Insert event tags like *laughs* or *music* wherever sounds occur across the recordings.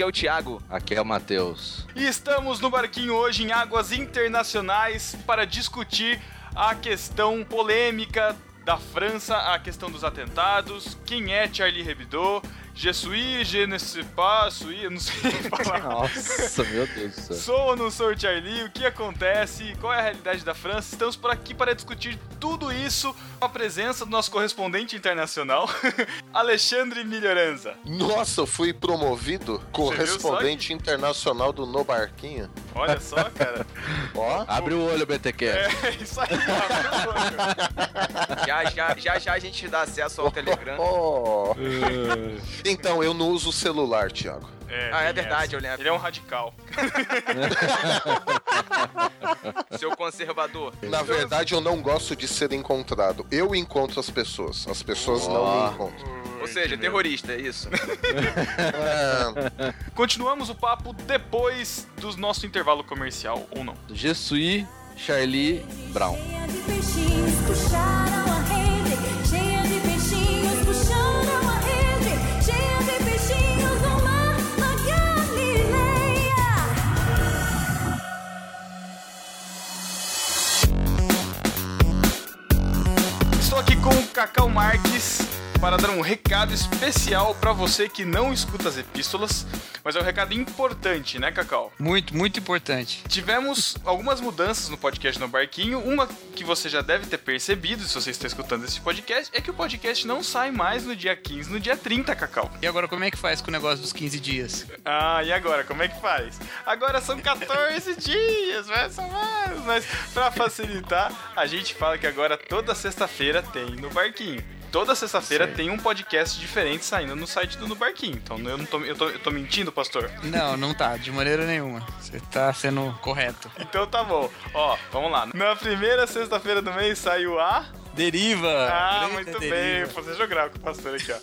Aqui é o Thiago. Aqui é o Matheus. E estamos no barquinho hoje em águas internacionais para discutir a questão polêmica da França, a questão dos atentados, quem é Charlie Hebdo, Je suis, je ne sais pas, suis, eu não sei falar. *laughs* Nossa, meu Deus do céu. Sou ou não sou Charlie? O que acontece? Qual é a realidade da França? Estamos por aqui para discutir tudo isso com a presença do nosso correspondente internacional, *laughs* Alexandre Melhoranza. Nossa, eu fui promovido correspondente internacional do No Barquinho. Olha só, cara. *laughs* Ó, Abre o olho, BTQ. É isso aí, ó. Já, já, já, já a gente dá acesso ao Telegram. ó. Então, eu não uso o celular, Thiago. É, Ah, é tem verdade, essa. eu lembro. Ele é um radical. *laughs* Seu conservador. Na verdade, eu não gosto de ser encontrado. Eu encontro as pessoas. As pessoas não Ó. me encontram. Ou seja, terrorista, é isso. *laughs* É, Continuamos o papo depois do nosso intervalo comercial, ou não? Je suis Charlie Brown. Cacau Marques para dar um recado especial para você que não escuta as epístolas, mas é um recado importante, né, Cacau? Muito, muito importante. Tivemos algumas mudanças no podcast no Barquinho. Uma que você já deve ter percebido, se você está escutando esse podcast, é que o podcast não sai mais no dia 15, no dia 30, Cacau. E agora, como é que faz com o negócio dos 15 dias? Ah, e agora, como é que faz? Agora são 14 *laughs* dias, são mais, mas pra facilitar, a gente fala que agora toda sexta-feira tem no Barquinho. Toda sexta-feira tem um podcast diferente saindo no site do No Barquinho. Então eu não tô, eu tô, eu tô mentindo, pastor? Não, não tá, de maneira nenhuma. Você tá sendo correto. Então tá bom. Ó, vamos lá. Na primeira sexta-feira do mês saiu a. Deriva! Ah, muito bem. deriva. Vou fazer geográfico o pastor aqui, ó.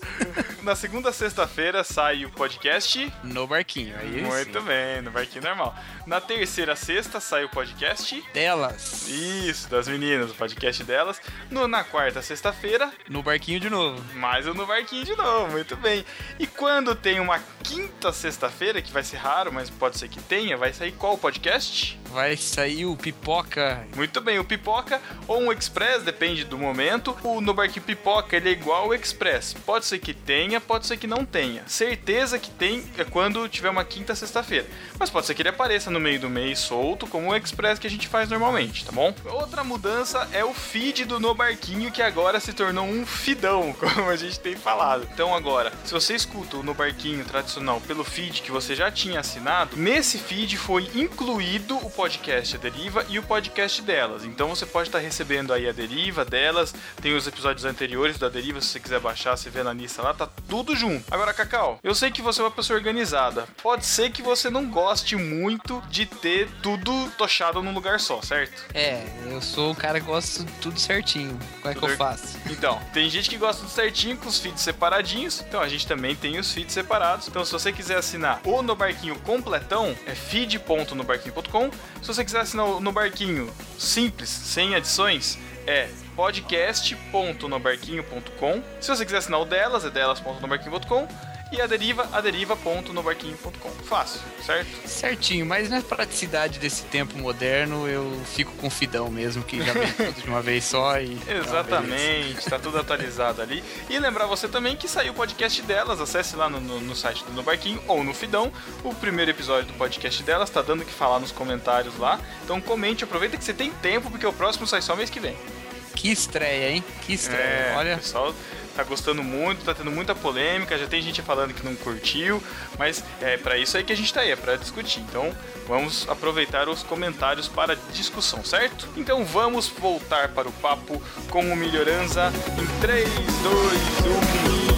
Na segunda sexta-feira sai o podcast. No barquinho, aí Muito sim. bem, no barquinho normal. Na terceira sexta sai o podcast. Delas, Isso, das meninas, o podcast delas. No, na quarta sexta-feira, no barquinho de novo. mais um no barquinho de novo, muito bem. E quando tem uma quinta sexta-feira, que vai ser raro, mas pode ser que tenha, vai sair qual podcast? Vai sair o Pipoca. Muito bem, o Pipoca ou um Express, depende do momento. O No Pipoca, ele é igual ao Express. Pode ser que tenha, pode ser que não tenha. Certeza que tem é quando tiver uma quinta sexta-feira. Mas pode ser que ele apareça no meio do mês solto, como o Express que a gente faz normalmente, tá bom? Outra mudança é o feed do No Barquinho, que agora se tornou um fidão, *laughs* como a gente tem falado. Então agora, se você escuta o No Barquinho tradicional pelo feed que você já tinha assinado, nesse feed foi incluído o podcast A Deriva e o podcast delas. Então você pode estar recebendo aí a Deriva delas, tem os episódios anteriores da Deriva, se você quiser baixar, você vê na lista lá, tá tudo junto. Agora, Cacau, eu sei que você é uma pessoa organizada. Pode ser que você não goste muito de ter tudo tochado num lugar só, certo? É, eu sou um cara que gosta de tudo certinho. Como é que Tudo eu faço? Então, tem gente que gosta do certinho com os feeds separadinhos. Então a gente também tem os feeds separados. Então, se você quiser assinar o No Barquinho completão, é feed.nobarquinho.com. Se você quiser assinar o No Barquinho simples, sem adições, é podcast.nobarquinho.com. Se você quiser assinar o delas, é delas.nobarquinho.com. E a deriva, aderiva.nobarquinho.com. Fácil, certo? Certinho, mas na praticidade desse tempo moderno, eu fico com o Fidão mesmo, que já vem *laughs* tudo de uma vez só e. é. Exatamente, tá tudo atualizado ali. E lembrar você também que saiu o podcast delas, acesse lá no, no, no site do No Barquinho ou no Fidão. O primeiro episódio do podcast delas tá dando o que falar nos comentários lá. Então comente, aproveita que você tem tempo, porque o próximo sai só mês que vem. Que estreia, hein? Que estreia. É, o Olha, pessoal tá gostando muito, tá tendo muita polêmica, já tem gente falando que não curtiu, mas é para isso aí que a gente tá aí, é pra discutir. Então, vamos aproveitar os comentários para discussão, certo? Então, vamos voltar para o papo com o Melhoranza em 3, 2, 1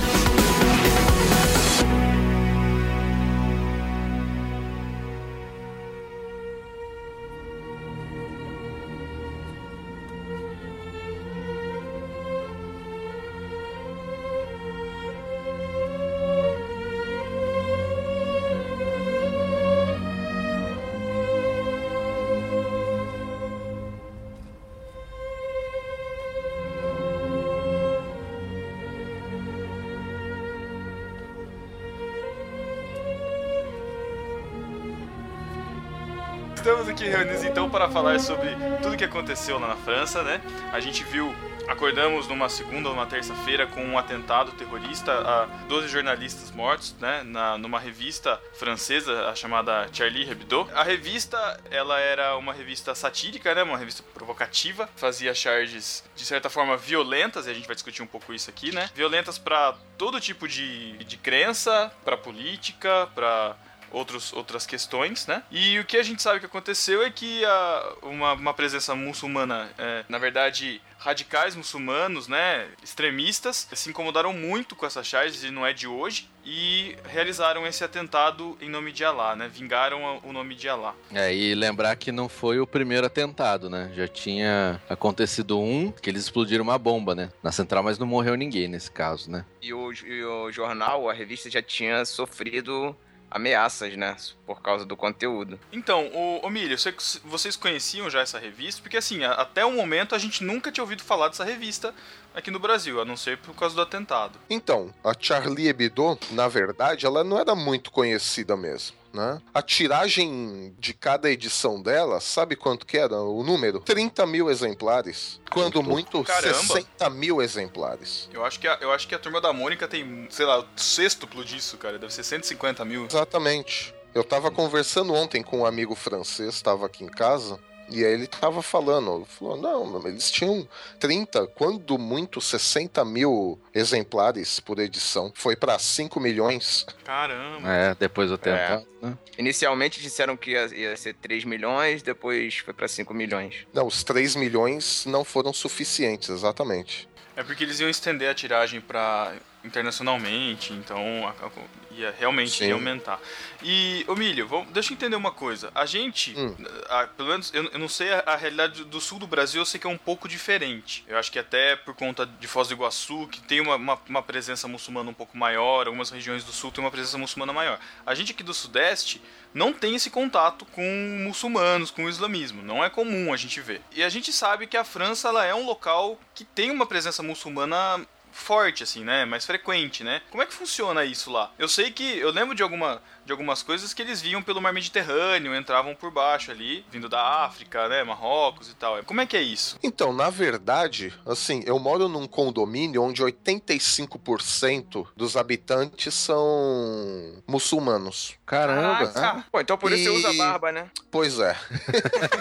aqui reunidos então para falar sobre tudo que aconteceu lá na França, né? A gente viu, acordamos numa segunda ou numa terça-feira com um atentado terrorista a 12 jornalistas mortos, né? Na, numa revista francesa chamada Charlie Hebdo. A revista, ela era uma revista satírica, né? Uma revista provocativa, fazia charges de certa forma violentas, e a gente vai discutir um pouco isso aqui, né? Violentas para todo tipo de, de crença, para política, para outros, outras questões, né? E o que a gente sabe que aconteceu é que a, uma, uma presença muçulmana, é, na verdade, radicais muçulmanos, né, extremistas, se incomodaram muito com essas charges e não é de hoje e realizaram esse atentado em nome de Alá, né? Vingaram o nome de Alá. É, e lembrar que não foi o primeiro atentado, né? Já tinha acontecido um, que eles explodiram uma bomba, né? Na central, mas não morreu ninguém nesse caso, né? E o, e o jornal, a revista já tinha sofrido ameaças, né? Por causa do conteúdo. Então, o, o Milho, você- vocês conheciam já essa revista? Porque assim, a- até o momento a gente nunca tinha ouvido falar dessa revista aqui no Brasil, a não ser por causa do atentado. Então, a Charlie Hebdo, na verdade, ela não era muito conhecida mesmo. Né? A tiragem de cada edição dela, sabe quanto que era o número? 30 mil exemplares. Quando muito, Caramba. 60 mil exemplares. Eu acho, que a, eu acho que a turma da Mônica tem, sei lá, o sextuplo disso, cara. Deve ser 150 mil. Exatamente. Eu tava conversando ontem com um amigo francês, estava aqui em casa, e aí ele tava falando, falou, não, eles tinham 30, quando muito 60 mil exemplares por edição. Foi pra 5 milhões. Caramba. É, depois do atentado, né? Inicialmente disseram que ia, ia ser 3 milhões, depois foi pra 5 milhões. Não, os 3 milhões não foram suficientes, exatamente. É porque eles iam estender a tiragem para internacionalmente, então a- a- ia realmente Sim. ia aumentar. E, ô Milho, vamos, deixa eu entender uma coisa. A gente, Hum. a- pelo menos, eu, eu não sei a, a realidade do sul do Brasil, eu sei que é um pouco diferente. Eu acho que até por conta de Foz do Iguaçu, que tem uma, uma, uma presença muçulmana um pouco maior, algumas regiões do sul tem uma presença muçulmana maior. A gente aqui do sudeste não tem esse contato com muçulmanos, com o islamismo. Não é comum a gente ver. E a gente sabe que a França ela é um local que tem uma presença muçulmana forte, assim, né? Mais frequente, né? Como é que funciona isso lá? Eu sei que. Eu lembro de, alguma, de algumas coisas que eles vinham pelo mar Mediterrâneo, entravam por baixo ali, vindo da África, né? Marrocos e tal. Como é que é isso? Então, na verdade, assim, eu moro num condomínio onde 85% dos habitantes são muçulmanos. Caramba, Caraca, Pô, então por isso você E- usa barba, né? Pois é.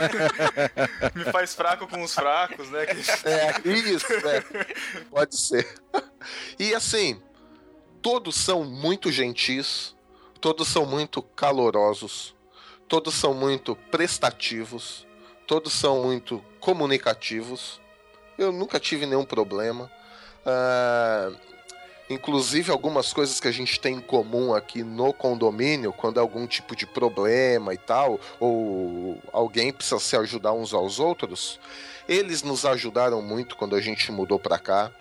*laughs* me faz fraco com os fracos, né? *laughs* É, isso, é. Pode ser. E assim, todos são muito gentis, todos são muito calorosos, todos são muito prestativos, todos são muito comunicativos. Eu nunca tive nenhum problema. Ah, inclusive, algumas coisas que a gente tem em comum aqui no condomínio, quando há algum tipo de problema e tal, ou alguém precisa se ajudar uns aos outros, eles nos ajudaram muito quando a gente mudou pra cá.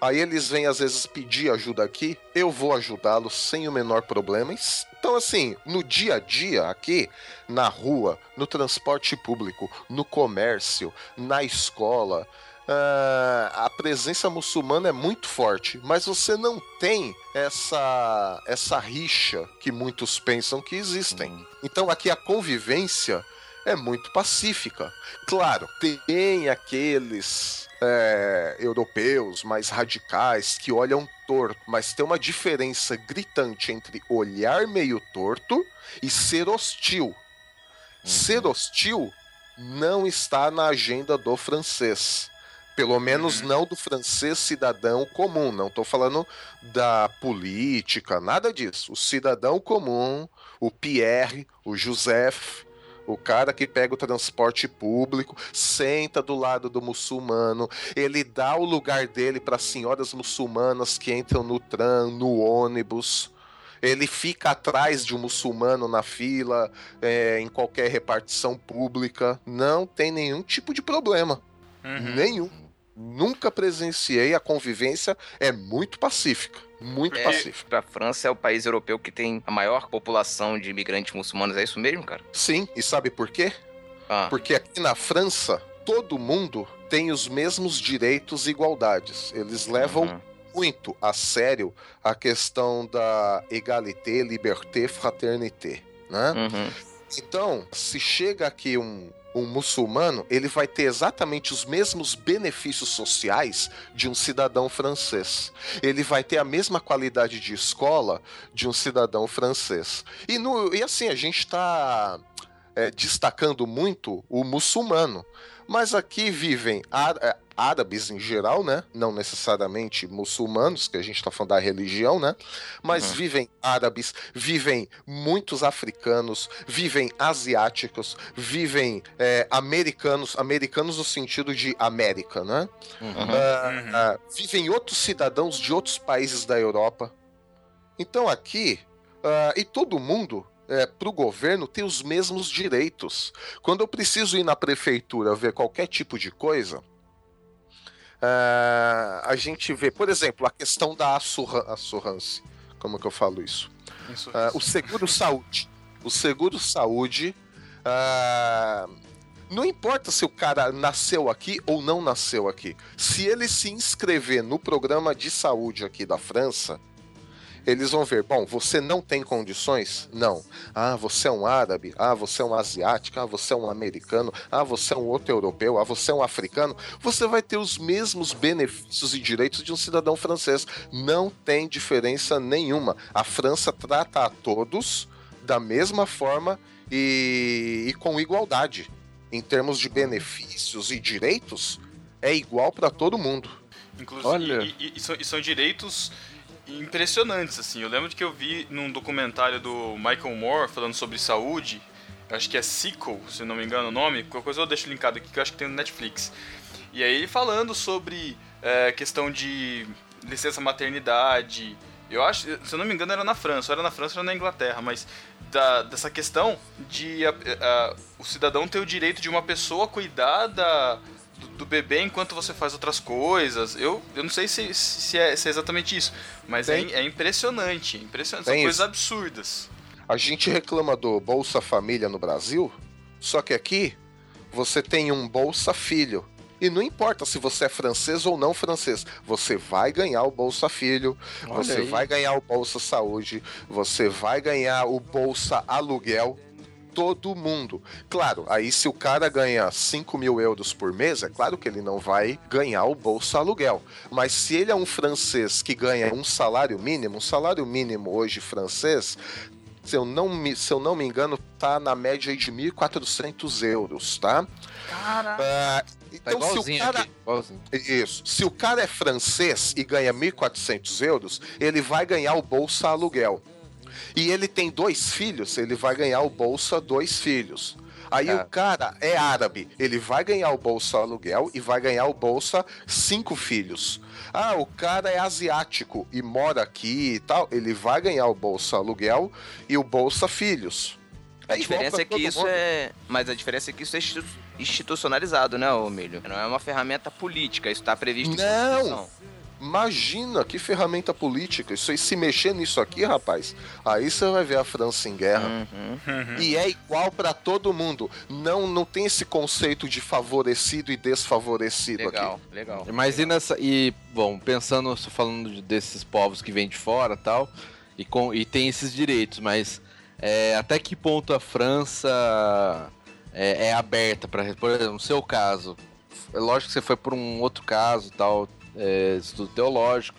Aí eles vêm às vezes pedir ajuda aqui, eu vou ajudá-los sem o menor problema. Então, assim, no dia a dia aqui, na rua, no transporte público, no comércio, na escola, ah, a presença muçulmana é muito forte, mas você não tem essa, essa rixa que muitos pensam que existem. Então, aqui a convivência é muito pacífica. Claro, tem aqueles é, europeus mais radicais que olham torto, mas tem uma diferença gritante entre olhar meio torto e ser hostil. Ser hostil não está na agenda do francês. Pelo menos não do francês cidadão comum. Não estou falando da política, nada disso. O cidadão comum, o Pierre, o Joseph, o cara que pega o transporte público, senta do lado do muçulmano, ele dá o lugar dele para senhoras muçulmanas que entram no tram, no ônibus. Ele fica atrás de um muçulmano na fila, é, em qualquer repartição pública. Não tem nenhum tipo de problema. Uhum. Nenhum. Nunca presenciei. A convivência é muito pacífica. Muito É, pacífica. a França é o país europeu que tem a maior população de imigrantes muçulmanos. É isso mesmo, cara? Sim, e sabe por quê? Ah, Porque aqui na França, todo mundo tem os mesmos direitos e igualdades. Eles levam uhum. muito a sério a questão da égalité, liberté, fraternité, né? Uhum. Então, se chega aqui um, um muçulmano, ele vai ter exatamente os mesmos benefícios sociais de um cidadão francês. Ele vai ter a mesma qualidade de escola de um cidadão francês. E, no, e assim, a gente está destacando muito o muçulmano. Mas aqui vivem é, árabes em geral, né? Não necessariamente muçulmanos, que a gente está falando da religião, né? Mas Uhum. vivem árabes, vivem muitos africanos, vivem asiáticos, vivem é, americanos, americanos no sentido de América, né? Uhum. Uhum. ah, vivem outros cidadãos de outros países da Europa. Então aqui, ah, e todo mundo, para o governo, tem os mesmos direitos. Quando eu preciso ir na prefeitura ver qualquer tipo de coisa, ah, a gente vê, por exemplo, a questão da assurrance. Como que eu falo isso? Isso, isso. o seguro saúde. O seguro saúde. ah, não importa se o cara nasceu aqui ou não nasceu aqui. Se ele se inscrever no programa de saúde aqui da França, eles vão ver, bom, você não tem condições? Não. Ah, você é um árabe, ah, você é um asiático, ah, você é um americano, ah, você é um outro europeu, ah, você é um africano. Você vai ter os mesmos benefícios e direitos de um cidadão francês. Não tem diferença nenhuma. A França trata a todos da mesma forma e, e com igualdade. Em termos de benefícios e direitos, é igual para todo mundo. Inclusive, Olha. E, e- e são, e são direitos impressionantes, assim. Eu lembro que eu vi num documentário do Michael Moore falando sobre saúde, acho que é Sickle, se não me engano o nome, qualquer coisa eu deixo linkado aqui, que eu acho que tem no Netflix. E aí ele falando sobre é, questão de licença maternidade, eu acho, se eu não me engano era na França, era na França ou na Inglaterra, mas da- dessa questão de a- a- o cidadão ter o direito de uma pessoa cuidar da, do, do bebê enquanto você faz outras coisas. Eu, eu não sei se, se, é, se é exatamente isso, mas é, é impressionante. impressionante. São coisas isso. absurdas. A gente reclama do Bolsa Família no Brasil, só que aqui você tem um Bolsa Filho. E não importa se você é francês ou não francês, você vai ganhar o Bolsa Filho, Olha você aí. vai ganhar o Bolsa Saúde, você vai ganhar o Bolsa Aluguel. Todo mundo. Claro, aí se o cara ganha 5 mil euros por mês, é claro que ele não vai ganhar o Bolsa Aluguel. Mas se ele é um francês que ganha um salário mínimo, um salário mínimo hoje francês, se eu não me, se eu não me engano, tá na média aí de 1.400 euros, tá? Caraca. Tá então, se o cara. aqui. Isso. Se o cara é francês e ganha 1.400 euros, ele vai ganhar o Bolsa Aluguel. E ele tem dois filhos, ele vai ganhar o Bolsa Dois Filhos. Aí Ah. o cara é árabe, ele vai ganhar o Bolsa Aluguel e vai ganhar o Bolsa Cinco Filhos. Ah, o cara é asiático e mora aqui e tal, ele vai ganhar o Bolsa Aluguel e o Bolsa Filhos. A É igual diferença é que isso mundo. é. Mas a diferença é que isso é institu- institucionalizado, né, Milho? Não é uma ferramenta política, isso tá previsto em Não. Imagina que ferramenta política. Isso aí, se mexer nisso aqui, rapaz, aí você vai ver a França em guerra. Uhum. E é igual pra todo mundo. Não, não tem esse conceito de favorecido e desfavorecido Legal, aqui. legal. Mas e nessa. E, bom, pensando, falando de- desses povos que vêm de fora tal, e, com, e tem esses direitos, mas é, até que ponto a França é, é aberta para. Por exemplo, no seu caso, é lógico que você foi por um outro caso tal, é, estudo teológico,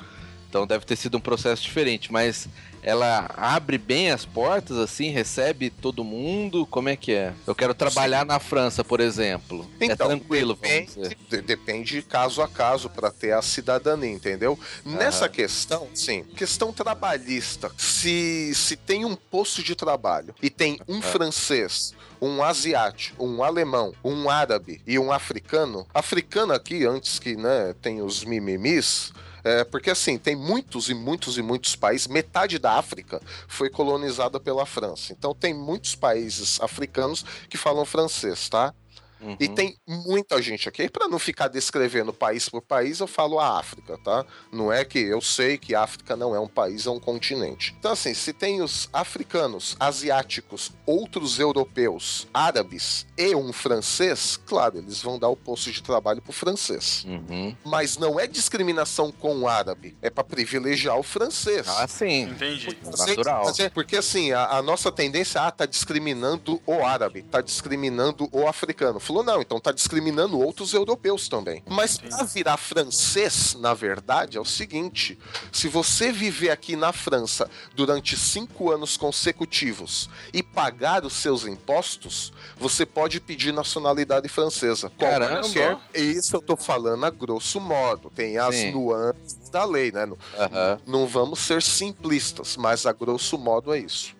então deve ter sido um processo diferente, mas ela abre bem as portas, assim, recebe todo mundo? Como é que é? Eu quero trabalhar na França, por exemplo. é tranquilo, Então, depende, dizer. de- depende caso a caso para ter a cidadania, entendeu? Nessa Aham. questão, sim, questão trabalhista. Se, se tem um posto de trabalho e tem um francês, um asiático, um alemão, um árabe e um africano, africano aqui, antes que né, tem os mimimis. É, porque assim, tem muitos e muitos e muitos países, metade da África foi colonizada pela França. Então tem muitos países africanos que falam francês, tá? Uhum. E tem muita gente aqui. Para não ficar descrevendo país por país, eu falo a África, tá? Não é que eu sei que a África não é um país, é um continente. Então, assim, se tem os africanos, asiáticos, outros europeus, árabes e um francês, claro, eles vão dar o posto de trabalho pro francês. Uhum. Mas não é discriminação com o árabe, é para privilegiar o francês. Ah, sim. Entendi. Natural. Mas é- Porque assim, a, a nossa tendência, ah, tá discriminando o árabe, tá discriminando o africano. Falou, não, então tá discriminando outros europeus também. Mas pra virar francês, na verdade, é o seguinte: se você viver aqui na França durante cinco anos consecutivos e pagar os seus impostos, você pode pedir nacionalidade francesa. Caramba. Qualquer. Isso eu tô falando a grosso modo. Tem as Sim. nuances da lei, né? Aham. não vamos ser simplistas, mas a grosso modo é isso.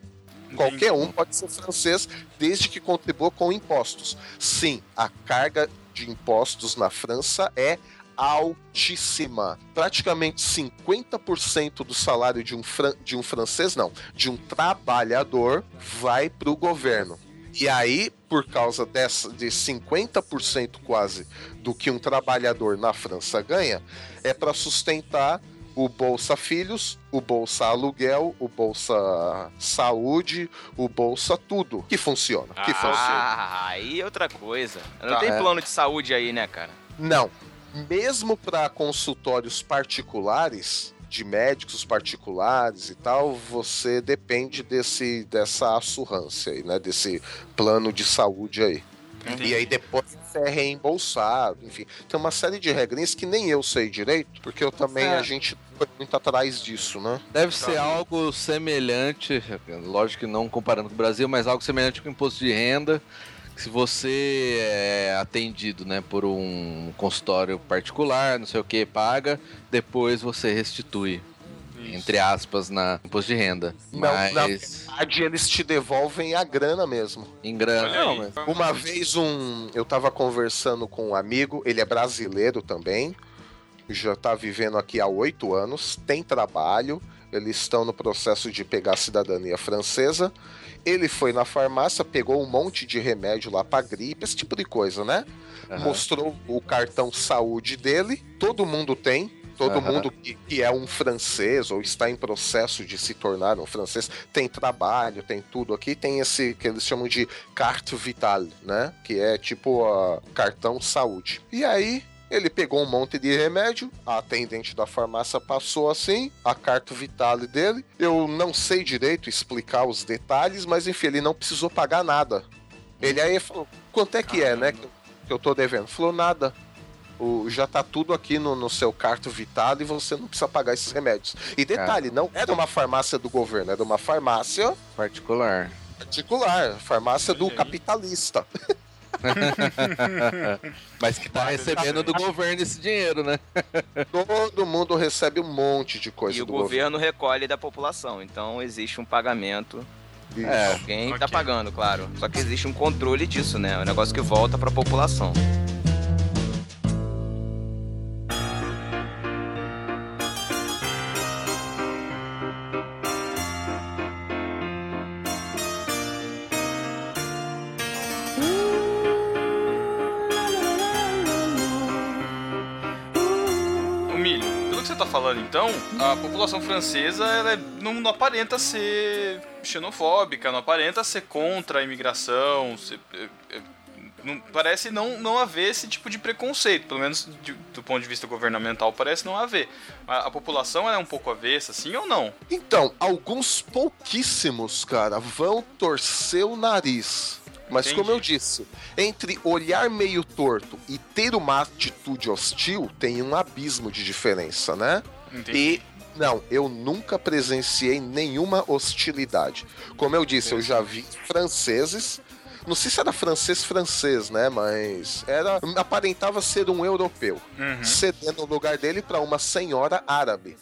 Qualquer um pode ser francês desde que contribua com impostos. Sim, a carga de impostos na França é altíssima. Praticamente 50% do salário de um, fran- de um francês, não, de um trabalhador, vai para o governo. E aí, por causa dessa, de 50% quase do que um trabalhador na França ganha, é para sustentar o Bolsa Filhos, o Bolsa Aluguel, o Bolsa Saúde, o Bolsa Tudo. Que funciona. Que funciona. Ah, aí é outra coisa. Não Tá. tem É. plano de saúde aí, né, cara? Não. Mesmo para consultórios particulares, de médicos particulares e tal, você depende desse dessa assurrância aí, né? Desse plano de saúde aí. Entendi. E aí depois você é reembolsado, enfim. Tem uma série de regrinhas que nem eu sei direito, porque eu também, É. a gente foi muito atrás disso, né? Deve ser algo semelhante, lógico que não comparando com o Brasil, mas algo semelhante com o imposto de renda. que Se você é atendido né, por um consultório particular, não sei o que, paga, depois você restitui, Isso. entre aspas, na imposto de renda. Não, mas na verdade, eles te devolvem a grana mesmo. em grana. Não, mas- Uma vez um, eu tava conversando com um amigo, ele é brasileiro também, já tá vivendo aqui há oito anos, tem trabalho, eles estão no processo de pegar a cidadania francesa. Ele foi na farmácia, pegou um monte de remédio lá pra gripe, esse tipo de coisa, né? Aham. Mostrou o cartão saúde dele, todo mundo tem. Todo Aham. mundo que, que é um francês ou está em processo de se tornar um francês tem trabalho, tem tudo aqui, tem esse que eles chamam de carte vital, né? Que é tipo a cartão saúde. E aí ele pegou um monte de remédio, a atendente da farmácia passou assim, a carta vitale dele. Eu não sei direito explicar os detalhes, mas enfim, ele não precisou pagar nada. Ele aí falou: quanto é que é, né? Que eu- que eu tô devendo? Falou: nada. O, já tá tudo aqui no, no seu carto vitale e você não precisa pagar esses remédios. E detalhe, não era uma farmácia do governo, era uma farmácia Particular. particular, farmácia do aí. capitalista. *laughs* *laughs* Mas que tá recebendo do governo esse dinheiro, né? *laughs* Todo mundo recebe um monte de coisa e o do governo recolhe da população. Então existe um pagamento. governo. É. Alguém Ok. tá pagando, claro. Só que existe um controle disso, né? É um negócio que volta pra população. Falando então, a população francesa ela é- não, não aparenta ser xenofóbica, não aparenta ser contra a imigração, ser- é- é- não- parece não, não haver esse tipo de preconceito, pelo menos de- do ponto de vista governamental parece não haver. A, a população é um pouco avessa, sim ou não? Então, alguns pouquíssimos, cara, vão torcer o nariz. Mas Entendi. como eu disse, entre olhar meio torto e ter uma atitude hostil, tem um abismo de diferença, né? Entendi. E não, eu nunca presenciei nenhuma hostilidade. Como eu disse, eu já vi franceses. Não sei se era francês francês, né? Mas era aparentava ser um europeu, Uhum. cedendo o lugar dele para uma senhora árabe.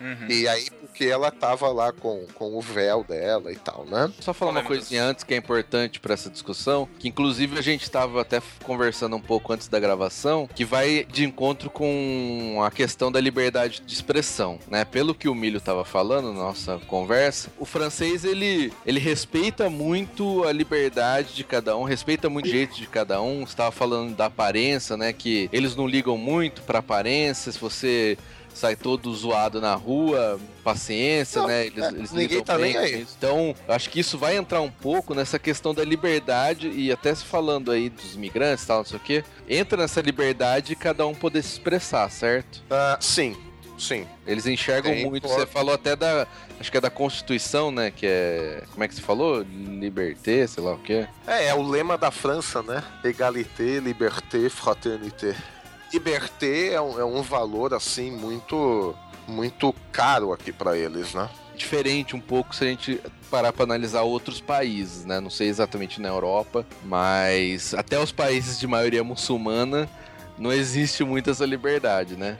Uhum. E aí, porque ela tava lá com, com o véu dela e tal, né? Só falar uma coisinha antes que é importante pra essa discussão, que inclusive a gente estava até conversando um pouco antes da gravação, que vai de encontro com a questão da liberdade de expressão, né? Pelo que o Milho tava falando na nossa conversa, o francês ele ele respeita muito a liberdade de cada um, respeita muito o jeito de cada um. Você tava falando da aparência, né? Que eles não ligam muito pra aparência, se você sai todo zoado na rua, paciência, Não, né? Eles, é, eles ninguém tá bem nem aí. Então, acho que isso vai entrar um pouco nessa questão da liberdade e até se falando aí dos imigrantes e tal, não sei o quê. Entra nessa liberdade e cada um poder se expressar, certo? Ah, sim, sim. Eles enxergam Tem, muito. Você falou até da. Acho que é da Constituição, né? Que é. Como é que você falou? Liberté, sei lá o quê. É, é o lema da França, né? Égalité, liberté, fraternité. Liberté é um, é um valor, assim, muito, muito caro aqui pra eles, né? Diferente um pouco se a gente parar pra analisar outros países, né? Não sei exatamente na Europa, mas até os países de maioria muçulmana não existe muito essa liberdade, né?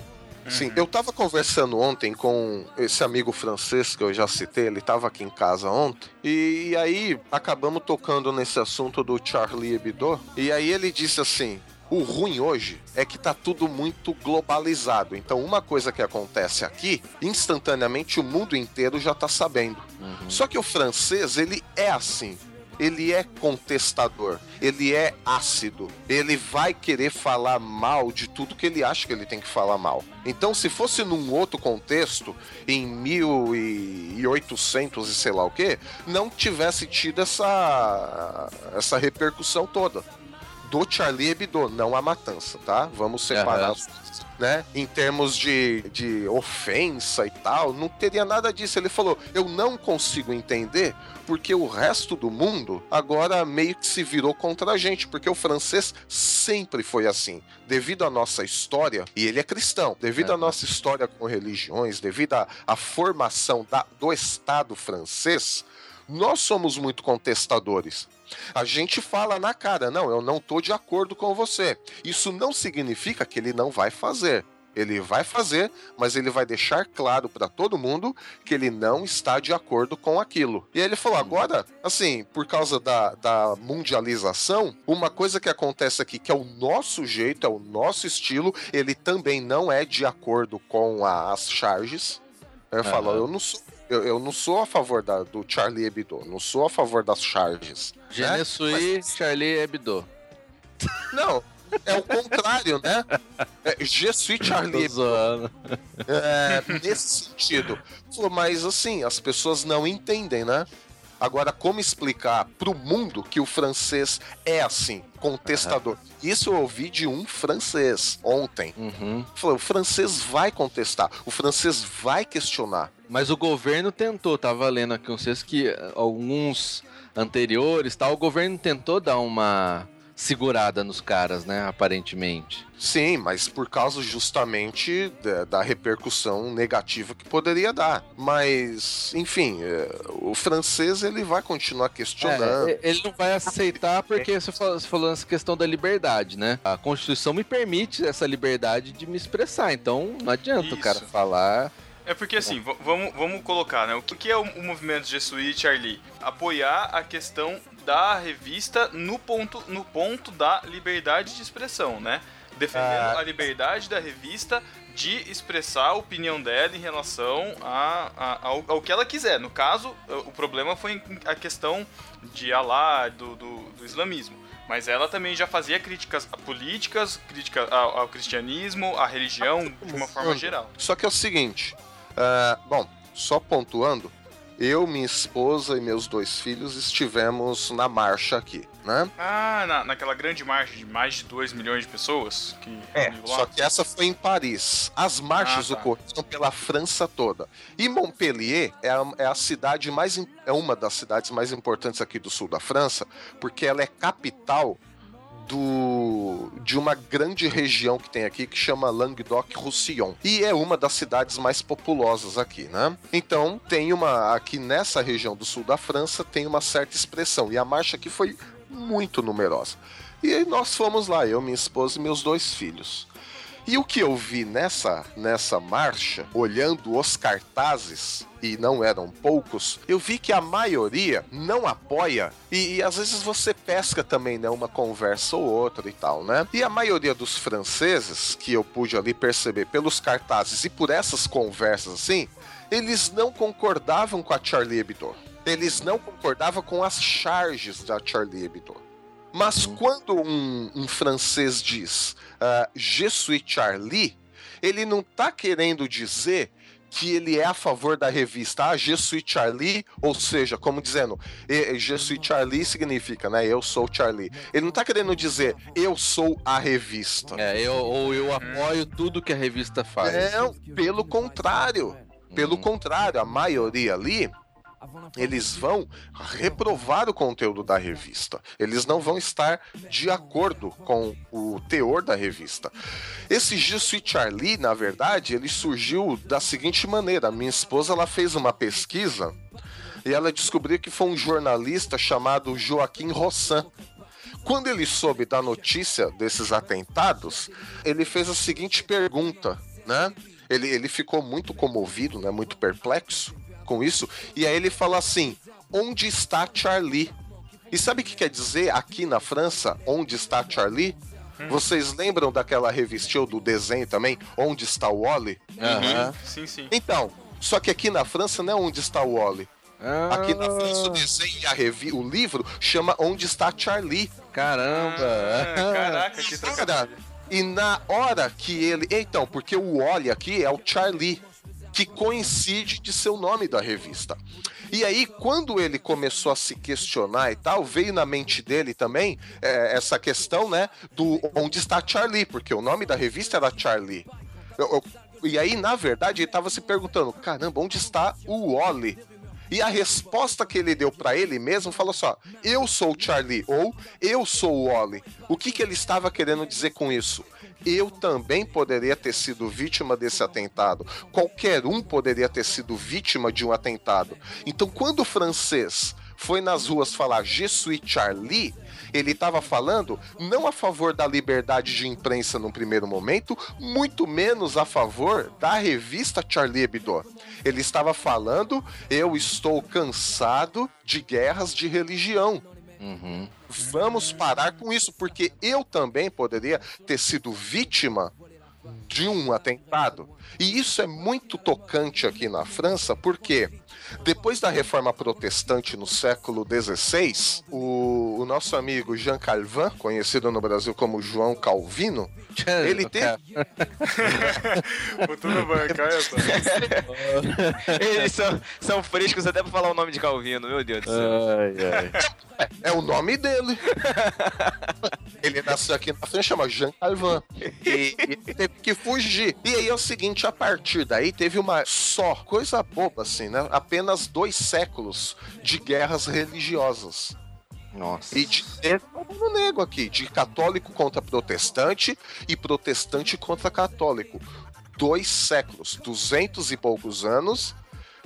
Sim, eu tava conversando ontem com esse amigo francês que eu já citei, ele tava aqui em casa ontem, e, aí acabamos tocando nesse assunto do Charlie Hebdo, e aí ele disse assim. O ruim hoje é que tá tudo muito globalizado. Então, uma coisa que acontece aqui, instantaneamente o mundo inteiro já tá sabendo. Só que o francês, ele é assim. Ele é contestador, ele é ácido, ele vai querer falar mal de tudo que ele acha que ele tem que falar mal. Então, se fosse num outro contexto, em 1800 e sei lá o que, não tivesse tido essa, essa repercussão toda. Do Charlie Hebdo, não a matança, tá? Vamos separar coisas, né? Em termos de, de ofensa e tal, não teria nada disso. Ele falou: eu não consigo entender porque o resto do mundo agora meio que se virou contra a gente, porque o francês sempre foi assim. Devido à nossa história, e ele é cristão, devido à nossa história com religiões, devido à, à formação da- do Estado francês, nós somos muito contestadores. A gente fala na cara, não, eu não tô de acordo com você. Isso não significa que ele não vai fazer. Ele vai fazer, mas ele vai deixar claro para todo mundo que ele não está de acordo com aquilo. E aí ele falou: agora, assim, por causa da, da mundialização, uma coisa que acontece aqui, que é o nosso jeito, é o nosso estilo, ele também não é de acordo com a- as charges. Eu falo: Aham. eu não sou. Eu, eu não sou a favor da- do Charlie Hebdo, não sou a favor das charges. Je né? suis Charlie Hebdo. *laughs* Não, é o contrário, né? É, Je suis Charlie Hebdo. É, nesse sentido. Mas assim, as pessoas não entendem, né? Agora, como explicar pro mundo que o francês é assim, contestador? Isso eu ouvi de um francês ontem. Uhum. Falou, o francês vai contestar, o francês vai questionar. Mas o governo tentou, tava lendo aqui uns textos que eh, alguns anteriores, tal, o governo tentou dar uma segurada nos caras, né, aparentemente. Sim, mas por causa justamente da, da repercussão negativa que poderia dar. Mas, enfim, é, o francês ele vai continuar questionando. É, ele não vai aceitar porque você falou, você falou essa questão da liberdade, né? A Constituição me permite essa liberdade de me expressar, então não adianta o cara Isso. falar. É porque assim, v- vamos, vamos colocar, né? O que é o, o movimento Jesuí Charlie? Apoiar a questão da revista no ponto, no ponto da liberdade de expressão, né? Defendendo Ah. a liberdade da revista de expressar a opinião dela em relação a, a- ao, ao que ela quiser. No caso, o problema foi a questão de Alá, do, do, do islamismo. Mas ela também já fazia críticas a políticas, crítica ao, ao cristianismo, à religião, de uma forma geral. Só que é o seguinte, ah, bom, só pontuando, eu, minha esposa e meus dois filhos estivemos na marcha aqui, né? Ah, na, naquela grande marcha de mais de 2 milhões de pessoas que É, só que essa foi em Paris. As marchas Ah, tá. ocorreram pela França toda. E Montpellier é a, é a cidade mais é uma das cidades mais importantes aqui do sul da França, porque ela é capital do de uma grande região que tem aqui que chama Languedoc-Roussillon e é uma das cidades mais populosas aqui, né? Então tem uma aqui nessa região do sul da França tem uma certa expressão e a marcha aqui foi muito numerosa. E nós fomos lá, eu, minha esposa e meus dois filhos. E o que eu vi nessa, nessa marcha, olhando os cartazes, e não eram poucos, eu vi que a maioria não apoia, e, e às vezes você pesca também, né, uma conversa ou outra e tal, né? E a maioria dos franceses, que eu pude ali perceber pelos cartazes e por essas conversas assim, eles não concordavam com a Charlie Hebdo. Eles não concordavam com as charges da Charlie Hebdo. Mas quando um, um francês diz uh, Je suis Charlie, ele não tá querendo dizer que ele é a favor da revista ah, Je suis Charlie, ou seja, como dizendo, Je suis Charlie significa, né, eu sou Charlie. Ele não tá querendo dizer eu sou a revista. É, eu, ou eu apoio tudo que a revista faz. Não, pelo contrário. Pelo contrário, a maioria ali, eles vão reprovar o conteúdo da revista. Eles não vão estar de acordo com o teor da revista. Esse Je suis Charlie, na verdade, ele surgiu da seguinte maneira. Minha esposa ela fez uma pesquisa e ela descobriu que foi um jornalista chamado Joaquim Rossan. Quando ele soube da notícia desses atentados, ele fez a seguinte pergunta, né? Ele, ele ficou muito comovido, né? Muito perplexo com isso. E aí ele falou assim: onde está Charlie? E sabe o que quer dizer aqui na França, onde está Charlie? Vocês lembram daquela revistinha do desenho também, Onde está o Wally? Aham. Sim, sim. Então, só que aqui na França não é Onde está o Wally. Ah, Aqui na França o desenho e a revi o livro chama Onde está Charlie. Caramba! Ah, caraca, *laughs* que Cara, trocadilho. e na hora que ele. Então, porque o Wally aqui é o Charlie, que coincide de ser o nome da revista. E aí, quando ele começou a se questionar e tal, veio na mente dele também é, essa questão, né? Do onde está Charlie, porque o nome da revista era Charlie. Eu- eu- e aí, na verdade, ele estava se perguntando: caramba, onde está o Wally? E a resposta que ele deu pra ele mesmo falou só: Eu sou o Charlie ou Eu sou o Wally. O que, que ele estava querendo dizer com isso? Eu também poderia ter sido vítima desse atentado. Qualquer um poderia ter sido vítima de um atentado. Então, quando o francês foi nas ruas falar Je suis Charlie, ele estava falando não a favor da liberdade de imprensa no primeiro momento, muito menos a favor da revista Charlie Hebdo. Ele estava falando: eu estou cansado de guerras de religião. Uhum. Vamos parar com isso, porque eu também poderia ter sido vítima de um atentado. E isso é muito tocante aqui na França, porque depois da reforma protestante no século XVI, o, o nosso amigo Jean Calvin, conhecido no Brasil como João Calvino, ele teve. *laughs* Botou na bancada, pá. Eles são, são frescos até pra falar o nome de Calvino, meu Deus do céu. Ai, ai. É o nome dele. *laughs* ele nasceu aqui na França, chama Jean Calvin. E, e teve que fugir. E aí é o seguinte, a partir daí teve uma só coisa boba, assim, né? Apenas dois séculos de guerras religiosas. Nossa. E de no nego aqui, de católico contra protestante e protestante contra católico. Dois séculos, duzentos e poucos anos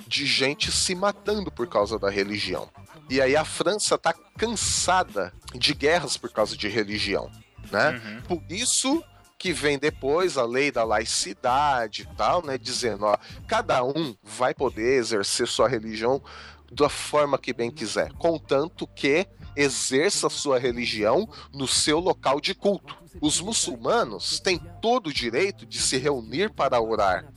de gente se matando por causa da religião. E aí a França tá cansada de guerras por causa de religião, né? Por isso que vem depois a lei da laicidade e tal, né, dizendo, ó, cada um vai poder exercer sua religião da forma que bem quiser, contanto que exerça sua religião no seu local de culto. Os muçulmanos têm todo o direito de se reunir para orar,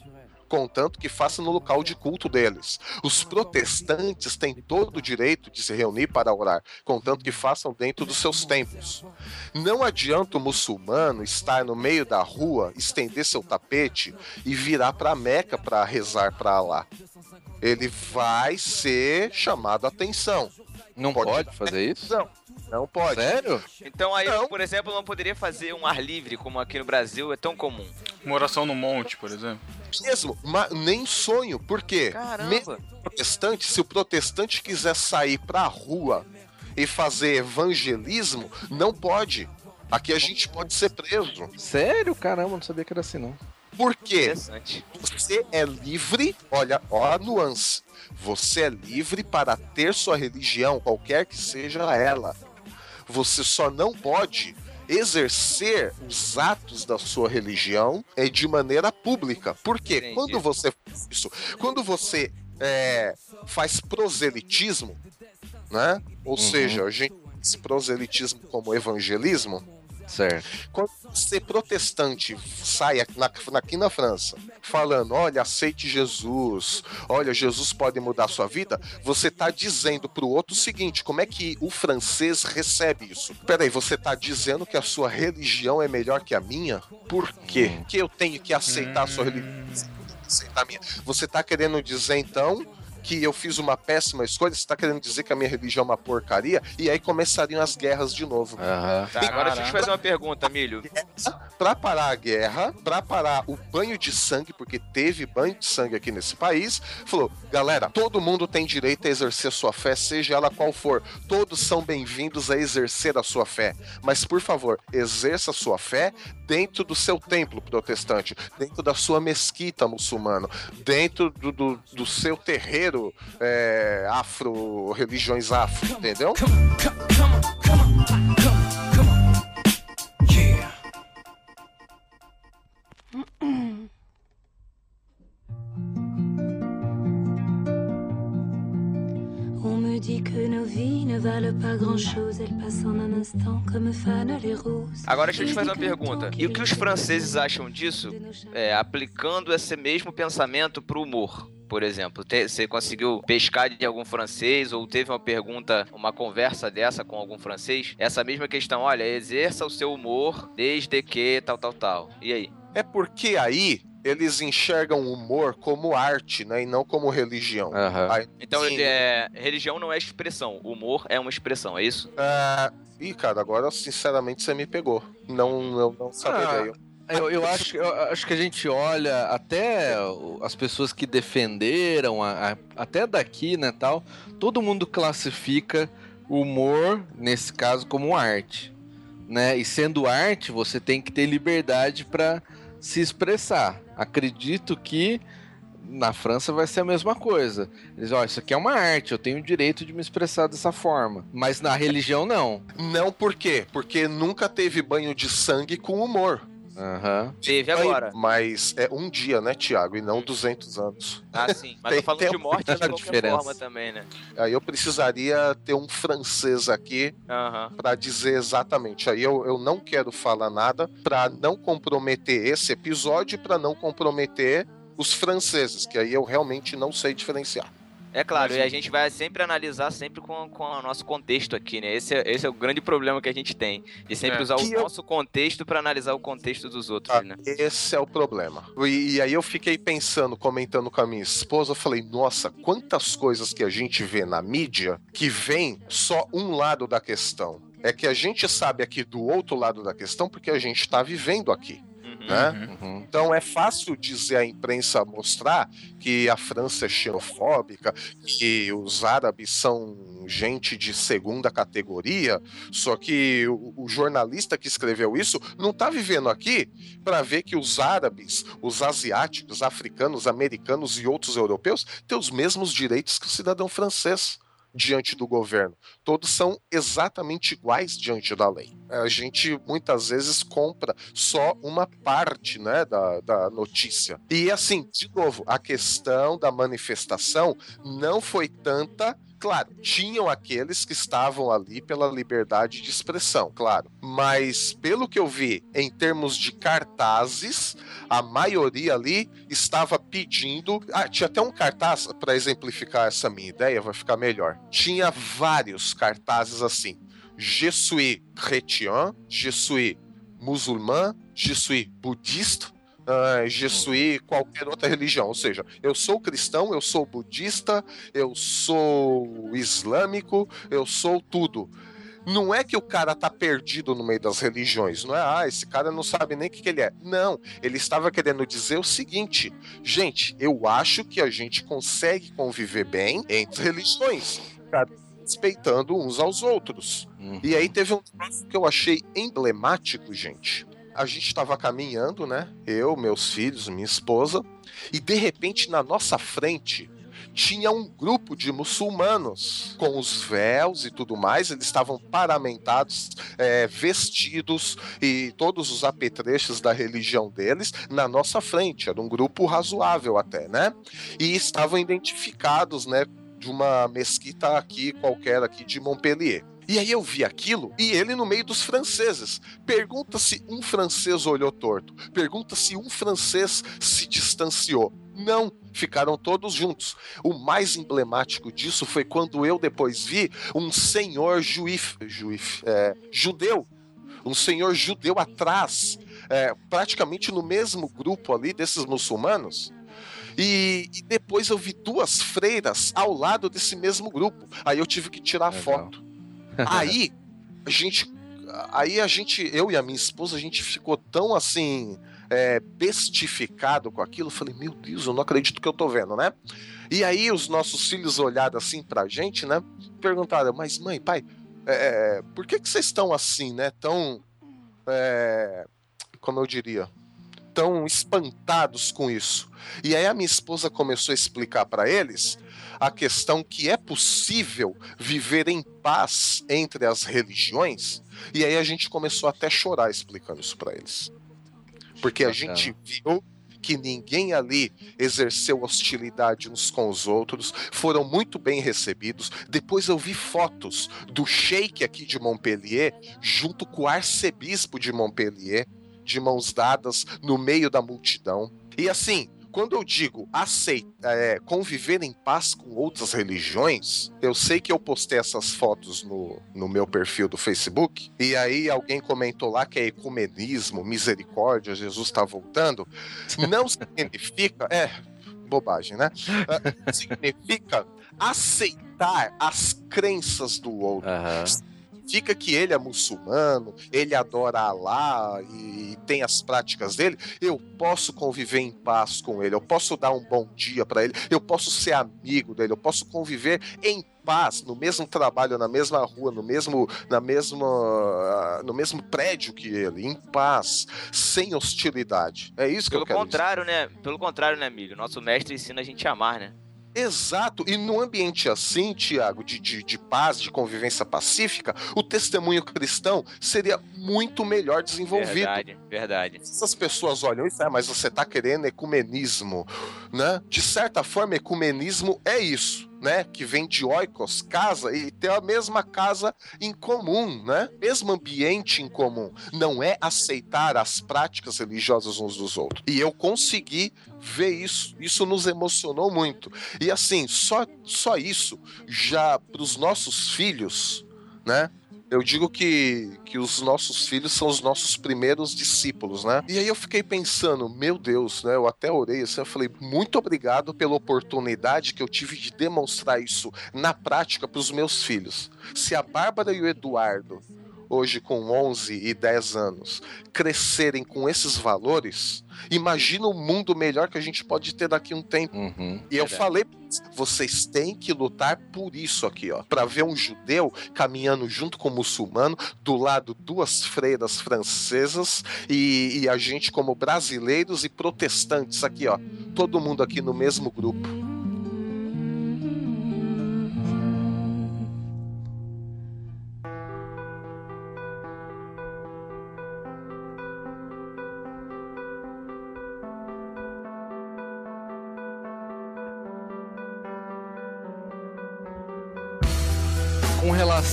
contanto que faça no local de culto deles. Os protestantes têm todo o direito de se reunir para orar, contanto que façam dentro dos seus templos. Não adianta o muçulmano estar no meio da rua, estender seu tapete e virar para Meca para rezar para Allah. Ele vai ser chamado a atenção. Não Pode. pode fazer isso? Não, não pode. Sério? Então aí, Não. por exemplo, não poderia fazer um ar livre, como aqui no Brasil é tão comum. Uma oração no monte, por exemplo. Mesmo, mas nem sonho. Por quê? Caramba. Mesmo protestante, se o protestante quiser sair pra rua e fazer evangelismo, não pode. Aqui a gente pode ser preso. Sério? Caramba, não sabia que era assim, não. Por quê? Interessante. Você é livre, olha, ó a nuance. Você é livre para ter sua religião, qualquer que seja ela. Você só não pode exercer os atos da sua religião é de maneira pública. Por quê? Entendi. Quando você faz isso, quando você é, faz proselitismo, né? Ou seja, a gente proselitismo como evangelismo, Certo. quando você protestante sai aqui na, aqui na França falando, olha, aceite Jesus, olha, Jesus pode mudar a sua vida, você tá dizendo pro outro o seguinte, como é que o francês recebe isso? Peraí, você tá dizendo que a sua religião é melhor que a minha? Por quê? Que eu tenho que aceitar a sua religião? Aceitar a minha? Você tá querendo dizer então que eu fiz uma péssima escolha? Você tá querendo dizer que a minha religião é uma porcaria? E aí começariam as guerras de novo. Aham. Tá, agora deixa eu te fazer uma pergunta, Milho. Pra parar a guerra, pra parar o banho de sangue, porque teve banho de sangue aqui nesse país, falou: galera, todo mundo tem direito a exercer sua fé, seja ela qual for. Todos são bem-vindos a exercer a sua fé. Mas, por favor, exerça a sua fé dentro do seu templo protestante, dentro da sua mesquita muçulmana, dentro do, do, do seu terreiro é, afro, religiões afro, entendeu? On me dit que nos vies ne valent pas grand-chose, elles passent en un instant comme fanent les roses. Agora deixa eu te fazer uma pergunta. E o que os franceses acham disso, é, aplicando esse mesmo pensamento pro humor? Por exemplo, Te- você conseguiu pescar de algum francês ou teve uma pergunta, uma conversa dessa com algum francês? Essa mesma questão, olha, exerça o seu humor desde que tal, tal, tal. E aí? É porque aí eles enxergam o humor como arte, né? E não como religião. Aham. Aí- Então, é, religião não é expressão, humor é uma expressão, é isso? Ah, Ih, cara, agora sinceramente você me pegou. Não, eu não saberia. Eu, eu acho, eu acho que a gente olha até as pessoas que defenderam, a- a- até daqui, né, tal, todo mundo classifica o humor, nesse caso, como arte, né? E sendo arte, você tem que ter liberdade para se expressar. Acredito que na França vai ser a mesma coisa. Eles, ó, isso aqui é uma arte, eu tenho o direito de me expressar dessa forma. Mas na religião, não. Não por quê? Porque nunca teve banho de sangue com humor. Aham. Teve agora. Mas é um dia, né, Tiago? E não 200 anos. Ah, sim. Mas *laughs* Tem- falando tem de morte de qualquer diferença. forma também, né? Aí eu precisaria ter um francês aqui Aham. para dizer exatamente. Aí eu, eu não quero falar nada para não comprometer esse episódio, para não comprometer os franceses, que aí eu realmente não sei diferenciar. É claro, e a gente vai sempre analisar sempre com, com o nosso contexto aqui, né? Esse é, esse é o grande problema que a gente tem. De sempre É. usar o eu- nosso contexto pra analisar o contexto dos outros, Ah, né? Esse é o problema. E, e aí eu fiquei pensando, comentando com a minha esposa, eu falei, nossa, quantas coisas que a gente vê na mídia que vem só um lado da questão. É que a gente sabe aqui do outro lado da questão porque a gente está vivendo aqui. Né? Uhum. Então é fácil dizer a imprensa mostrar que a França é xenofóbica, que os árabes são gente de segunda categoria, só que o, o jornalista que escreveu isso não está vivendo aqui para ver que os árabes, os asiáticos, africanos, americanos e outros europeus têm os mesmos direitos que o cidadão francês diante do governo. Todos são exatamente iguais diante da lei. A gente muitas vezes compra só uma parte né, da, da notícia. E assim, de novo, a questão da manifestação não foi tanta. Claro, tinham aqueles que estavam ali pela liberdade de expressão, claro. Mas, pelo que eu vi, em termos de cartazes, a maioria ali estava pedindo. Ah, tinha até um cartaz, para exemplificar essa minha ideia, vai ficar melhor. Tinha vários cartazes assim: Je suis chrétien, je suis muçulmano, je suis budista, uh, je suis qualquer outra religião. Ou seja, eu sou cristão, eu sou budista, eu sou islâmico, eu sou tudo. Não é que o cara tá perdido no meio das religiões, não é? Ah, esse cara não sabe nem o que, que ele é. Não, ele estava querendo dizer o seguinte: gente, eu acho que a gente consegue conviver bem entre religiões, cara, respeitando uns aos outros. Uhum. E aí teve um troço que eu achei emblemático, gente. A gente estava caminhando, né? Eu, meus filhos, minha esposa, e de repente na nossa frente tinha um grupo de muçulmanos com os véus e tudo mais, eles estavam paramentados, é, vestidos e todos os apetrechos da religião deles na nossa frente. Era um grupo razoável até, né? E estavam identificados, né? De uma mesquita aqui, qualquer aqui de Montpellier. E aí eu vi aquilo e ele no meio dos franceses. Pergunta se um francês olhou torto. Pergunta se um francês se distanciou. Não, ficaram todos juntos. O mais emblemático disso foi quando eu depois vi um senhor juif, juif é, judeu, um senhor judeu atrás, é, praticamente no mesmo grupo ali desses muçulmanos. E, e depois eu vi duas freiras ao lado desse mesmo grupo. Aí eu tive que tirar Legal. foto. Aí a gente, aí a gente, eu e a minha esposa, a gente ficou tão assim é, bestificado com aquilo. Eu falei, meu Deus, eu não acredito que eu tô vendo, né? E aí os nossos filhos olharam assim pra gente, né? Perguntaram, mas mãe, pai, é, por que que vocês estão assim, né? Tão, é, como eu diria, tão espantados com isso. E aí a minha esposa começou a explicar para eles a questão que é possível viver em paz entre as religiões. E aí a gente começou até a chorar explicando isso para eles. Porque a gente viu que ninguém ali exerceu hostilidade uns com os outros, foram muito bem recebidos. Depois eu vi fotos do sheik aqui de Montpellier, junto com o arcebispo de Montpellier, de mãos dadas no meio da multidão. E assim, quando eu digo aceitar, é, conviver em paz com outras religiões, eu sei que eu postei essas fotos no, no meu perfil do Facebook, e aí alguém comentou lá que é ecumenismo, misericórdia, Jesus está voltando. Não *laughs* significa. É, bobagem, né? Ah, Significa aceitar as crenças do outro Aham. Significa que ele é muçulmano, ele adora Alá e tem as práticas dele, eu posso conviver em paz com ele, eu posso dar um bom dia para ele, eu posso ser amigo dele, eu posso conviver em paz no mesmo trabalho, na mesma rua, no mesmo na mesma no mesmo prédio que ele, em paz, sem hostilidade. É isso que Pelo eu quero dizer. contrário, né? Pelo contrário, né, amigo? Nosso mestre ensina a gente a amar, né? Exato, e num ambiente assim, Tiago, de, de, de paz, de convivência pacífica, o testemunho cristão seria muito melhor desenvolvido. Verdade, verdade. Essas pessoas olham isso, ah, mas você está querendo ecumenismo, né? De certa forma, ecumenismo é isso, né? Que vem de oikos, casa, e ter a mesma casa em comum, né? Mesmo ambiente em comum. Não é aceitar as práticas religiosas uns dos outros. E eu consegui ver isso, isso nos emocionou muito. E assim, só, só isso já para os nossos filhos, né? Eu digo que, que os nossos filhos são os nossos primeiros discípulos, né? E aí eu fiquei pensando, meu Deus, né? Eu até orei assim, eu falei, muito obrigado pela oportunidade que eu tive de demonstrar isso na prática para os meus filhos. Se a Bárbara e o Eduardo, hoje com 11 e 10 anos, crescerem com esses valores, imagina o mundo melhor que a gente pode ter daqui a um tempo. Uhum. E eu Verdade. falei, vocês têm que lutar por isso aqui, ó, para ver um judeu caminhando junto com o muçulmano, do lado duas freiras francesas e, e a gente como brasileiros e protestantes aqui, ó, todo mundo aqui no mesmo grupo.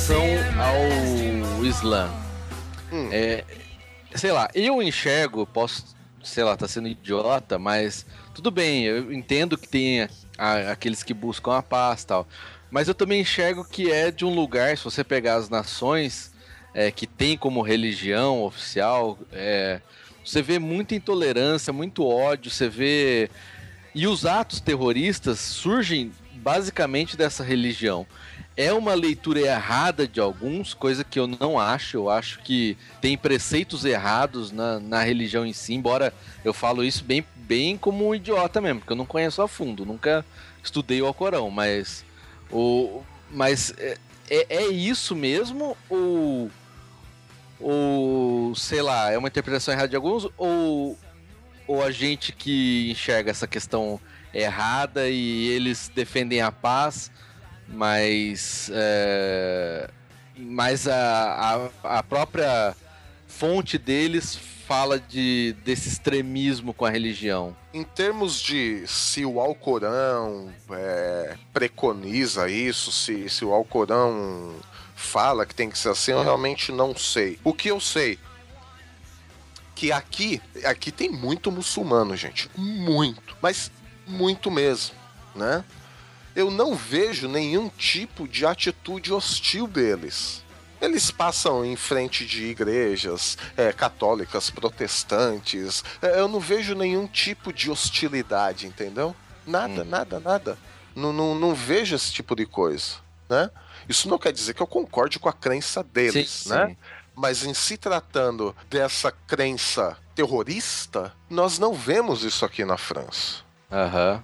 Relação ao Islã, Hum. é, sei lá, eu enxergo, posso, sei lá, tá sendo idiota, mas tudo bem, eu entendo que tem a- aqueles que buscam a paz e tal, mas eu também enxergo que é de um lugar, se você pegar as nações é, que tem como religião oficial, é, você vê muita intolerância, muito ódio, você vê. E os atos terroristas surgem basicamente dessa religião. É uma leitura errada de alguns, coisa que eu não acho. Eu acho que tem preceitos errados na, na religião em si, embora eu falo isso bem, bem como um idiota mesmo, porque eu não conheço a fundo, nunca estudei o Alcorão, mas. O, mas é, é, é isso mesmo? Ou. Ou, sei lá, é uma interpretação errada de alguns? Ou, ou a gente que enxerga essa questão errada e eles defendem a paz, mas, é, mas a, a, a própria fonte deles fala de, desse extremismo com a religião. Em termos de se o Alcorão é, preconiza isso, se, se o Alcorão fala que tem que ser assim, eu realmente não sei. O que eu sei que aqui, aqui tem muito muçulmano, gente, muito, mas muito mesmo, né? Eu não vejo nenhum tipo de atitude hostil deles. Eles passam em frente de igrejas é, católicas, protestantes. É, eu não vejo nenhum tipo de hostilidade, entendeu? Nada, Hum. nada, nada. Não, não, não vejo esse tipo de coisa, né? Isso não quer dizer que eu concorde com a crença deles, Sim, né? sim. Mas em se tratando dessa crença terrorista, nós não vemos isso aqui na França. Aham.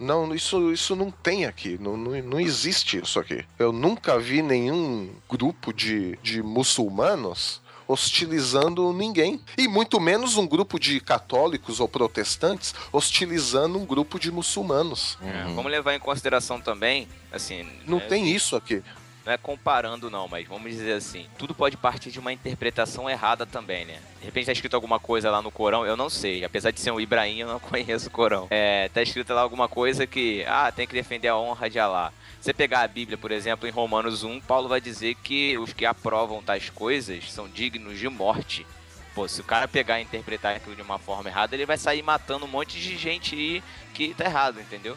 Não, isso, isso não tem aqui. Não, não, não existe isso aqui. Eu nunca vi nenhum grupo de, de muçulmanos hostilizando ninguém. E muito menos um grupo de católicos ou protestantes hostilizando um grupo de muçulmanos. É, Uhum. Vamos levar em consideração também, assim. Não né, tem isso aqui. Não é comparando, não, mas vamos dizer assim: tudo pode partir de uma interpretação errada também, né? De repente tá escrito alguma coisa lá no Corão, eu não sei. Apesar de ser um Ibrahim, eu não *laughs* conheço o Corão. É, tá escrito lá alguma coisa que, ah, tem que defender a honra de Alá. Você pegar a Bíblia, por exemplo, em Romanos 1, Paulo vai dizer que os que aprovam tais coisas são dignos de morte. Pô, se o cara pegar e interpretar aquilo de uma forma errada, ele vai sair matando um monte de gente que tá errado, entendeu?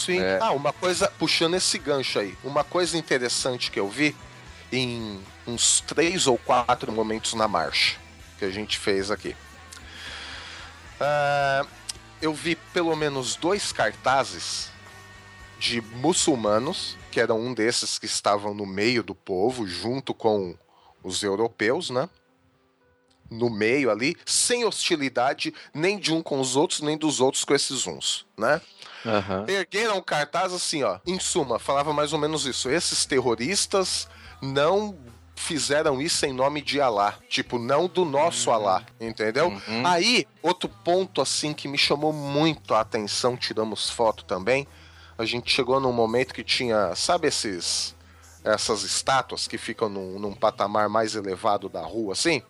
Sim. É. Ah, uma coisa, puxando esse gancho aí, uma coisa interessante que eu vi em uns três ou quatro momentos na marcha que a gente fez aqui. Ah, eu vi pelo menos dois cartazes de muçulmanos, que eram um desses que estavam no meio do povo, junto com os europeus, né? No meio ali, sem hostilidade nem de um com os outros, nem dos outros com esses uns, né? Aham. ergueram um cartaz assim, ó. Em suma, falava mais ou menos isso. Esses terroristas não fizeram isso em nome de Alá. Tipo, não do nosso Alá, entendeu? Uhum. Aí, outro ponto assim que me chamou muito a atenção, tiramos foto também. A gente chegou num momento que tinha, sabe esses essas estátuas que ficam num, num patamar mais elevado da rua, assim?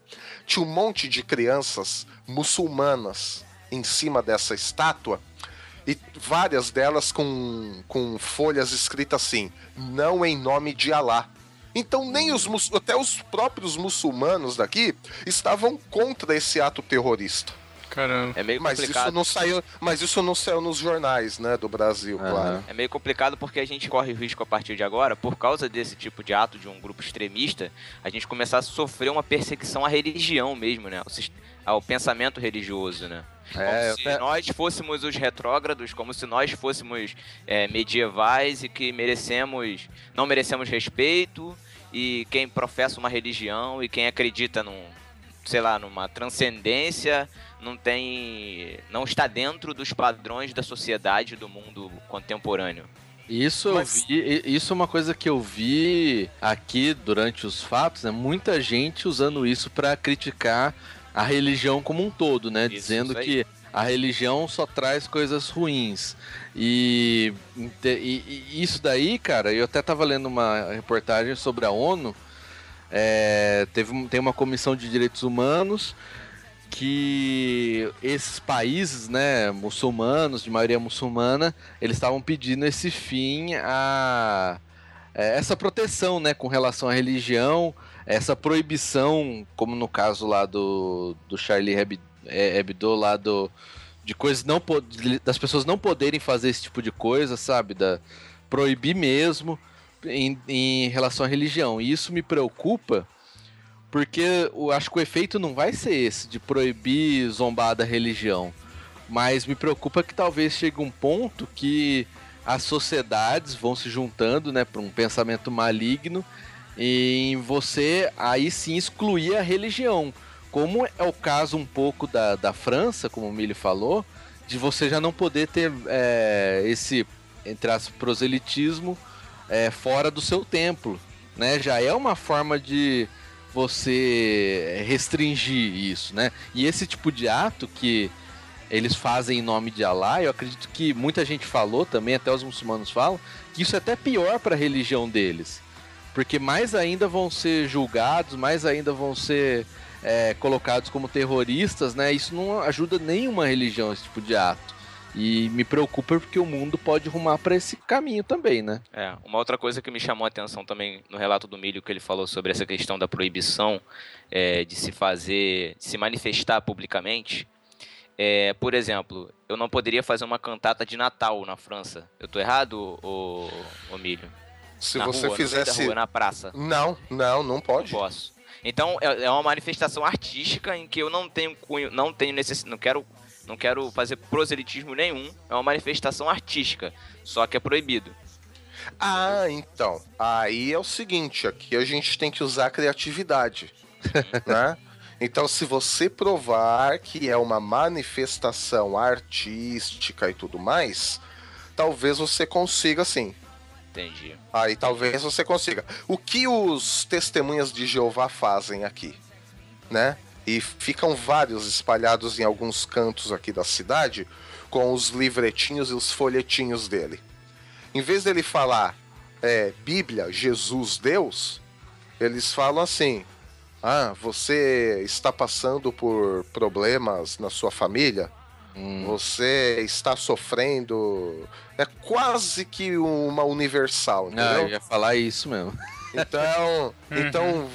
Tinha um monte de crianças muçulmanas em cima dessa estátua e várias delas com, com folhas escritas assim: não em nome de Alá. Então nem os até os próprios muçulmanos daqui estavam contra esse ato terrorista. Caramba. É meio Mas complicado. isso não saiu, mas isso não saiu nos jornais, né, do Brasil, Aham. claro. É meio complicado porque a gente corre o risco a partir de agora, por causa desse tipo de ato de um grupo extremista, a gente começar a sofrer uma perseguição à religião mesmo, né? Ao pensamento religioso, né? Como É, se nós fôssemos os retrógrados, como se nós fôssemos é, medievais e que merecemos, não merecemos respeito, e quem professa uma religião e quem acredita num, sei lá, numa transcendência, não tem, não está dentro dos padrões da sociedade do mundo contemporâneo. Isso Mas- vi, isso é uma coisa que eu vi aqui durante os fatos, né? Muita gente usando isso pra criticar a religião como um todo, né? Isso, Dizendo isso que a religião só traz coisas ruins. E, e- e isso daí, cara, eu até tava lendo uma reportagem sobre a ONU. é, teve, tem uma comissão de direitos humanos que esses países, né, muçulmanos, de maioria muçulmana, eles estavam pedindo esse fim a é, essa proteção, né, com relação à religião, essa proibição, como no caso lá do, do Charlie Heb- é, Hebdo, lá do de coisas não das pessoas não poderem fazer esse tipo de coisa, sabe, da proibir mesmo em, em relação à religião. E isso me preocupa porque eu acho que o efeito não vai ser esse de proibir zombar da religião, mas me preocupa que talvez chegue um ponto que as sociedades vão se juntando, né, para um pensamento maligno em você aí sim excluir a religião, como é o caso um pouco da, da França, como o Mili falou, de você já não poder ter é, esse entre as proselitismo é, fora do seu templo, né? Já é uma forma de você restringir isso, né? E esse tipo de ato que eles fazem em nome de Alá, eu acredito que muita gente falou também, até os muçulmanos falam, que isso é até pior para a religião deles. Porque mais ainda vão ser julgados, mais ainda vão ser é, colocados como terroristas, né? Isso não ajuda nenhuma religião, esse tipo de ato. E me preocupa porque o mundo pode rumar para esse caminho também, né? É, uma outra coisa que me chamou a atenção também no relato do Milho, que ele falou sobre essa questão da proibição é, de se fazer, de se manifestar publicamente. É, por exemplo, eu não poderia fazer uma cantata de Natal na França. Eu tô errado, ô, ô Milho? Se na você rua, fizesse. rua, na praça. Não, não, não Não pode. posso. Então é, é uma manifestação artística em que eu não tenho cunho, não tenho necessidade, não quero, não quero fazer proselitismo nenhum. É uma manifestação artística, só que é proibido. Ah, então. Aí é o seguinte, aqui a gente tem que usar a criatividade, *laughs* né? Então, se você provar que é uma manifestação artística e tudo mais, talvez você consiga sim. Entendi. Aí talvez você consiga. O que os testemunhas de Jeová fazem aqui, né? E ficam vários espalhados em alguns cantos aqui da cidade com os livretinhos e os folhetinhos dele. Em vez dele falar é, Bíblia, Jesus, Deus, eles falam assim: Ah, você está passando por problemas na sua família? Você está sofrendo. É quase que uma universal, Ah, entendeu? eu ia falar isso mesmo. Então, *laughs* então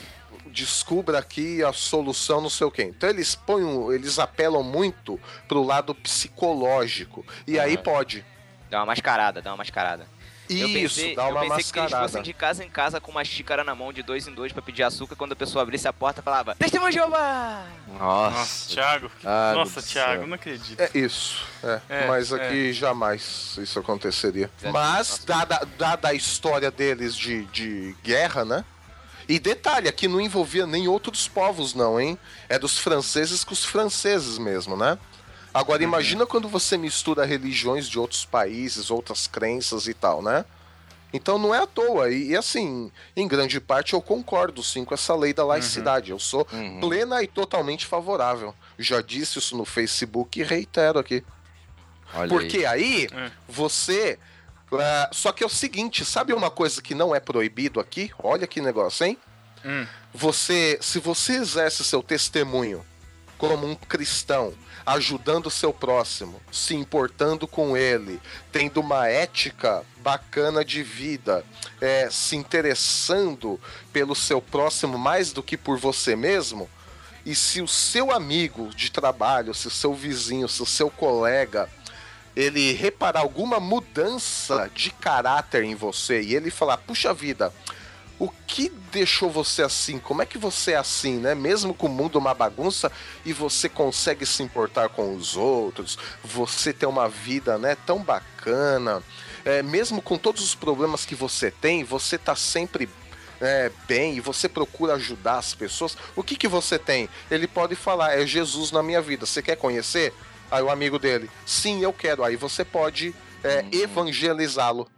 descubra aqui a solução, não sei o quê. Então eles põem, um- eles apelam muito pro lado psicológico. E aí Aham. pode. Dá uma mascarada, dá uma mascarada. eu Isso, pensei, dá eu uma pensei que eles mascarada. fossem de casa em casa com uma xícara na mão de dois em dois pra pedir açúcar. Quando a pessoa abrisse a porta, falava: Testemunho de Jeová! Nossa. Nossa, Thiago. Ah, Nossa, Thiago, céu. não acredito. É isso. é. É, Mas aqui jamais isso aconteceria. Mas, dada, dada a história deles de, de guerra, né? E detalhe, aqui não envolvia nem outros povos, não, hein? É dos franceses com os franceses mesmo, né? Agora, imagina quando você mistura religiões de outros países, outras crenças e tal, né? Então não é à toa. E, e, assim, em grande parte eu concordo sim com essa lei da laicidade. Eu sou Uhum. plena e totalmente favorável. Já disse isso no Facebook e reitero aqui. Olha Porque aí, É. você. Ah, só que é o seguinte, sabe uma coisa que não é proibido aqui? Olha que negócio, hein? Hum. Você, se você exerce seu testemunho como um cristão, ajudando o seu próximo, se importando com ele, tendo uma ética bacana de vida, é, se interessando pelo seu próximo mais do que por você mesmo, e se o seu amigo de trabalho, se o seu vizinho, se o seu colega, ele reparar alguma mudança de caráter em você e ele falar, puxa vida, o que deixou você assim? Como é que você é assim, né? Mesmo com o mundo uma bagunça e você consegue se importar com os outros, você tem uma vida, né, tão bacana. É, mesmo com todos os problemas que você tem, você tá sempre é, bem e você procura ajudar as pessoas. O que que você tem? Ele pode falar, é Jesus na minha vida. Você quer conhecer? Aí o amigo dele, sim, eu quero. Aí você pode é, evangelizá-lo.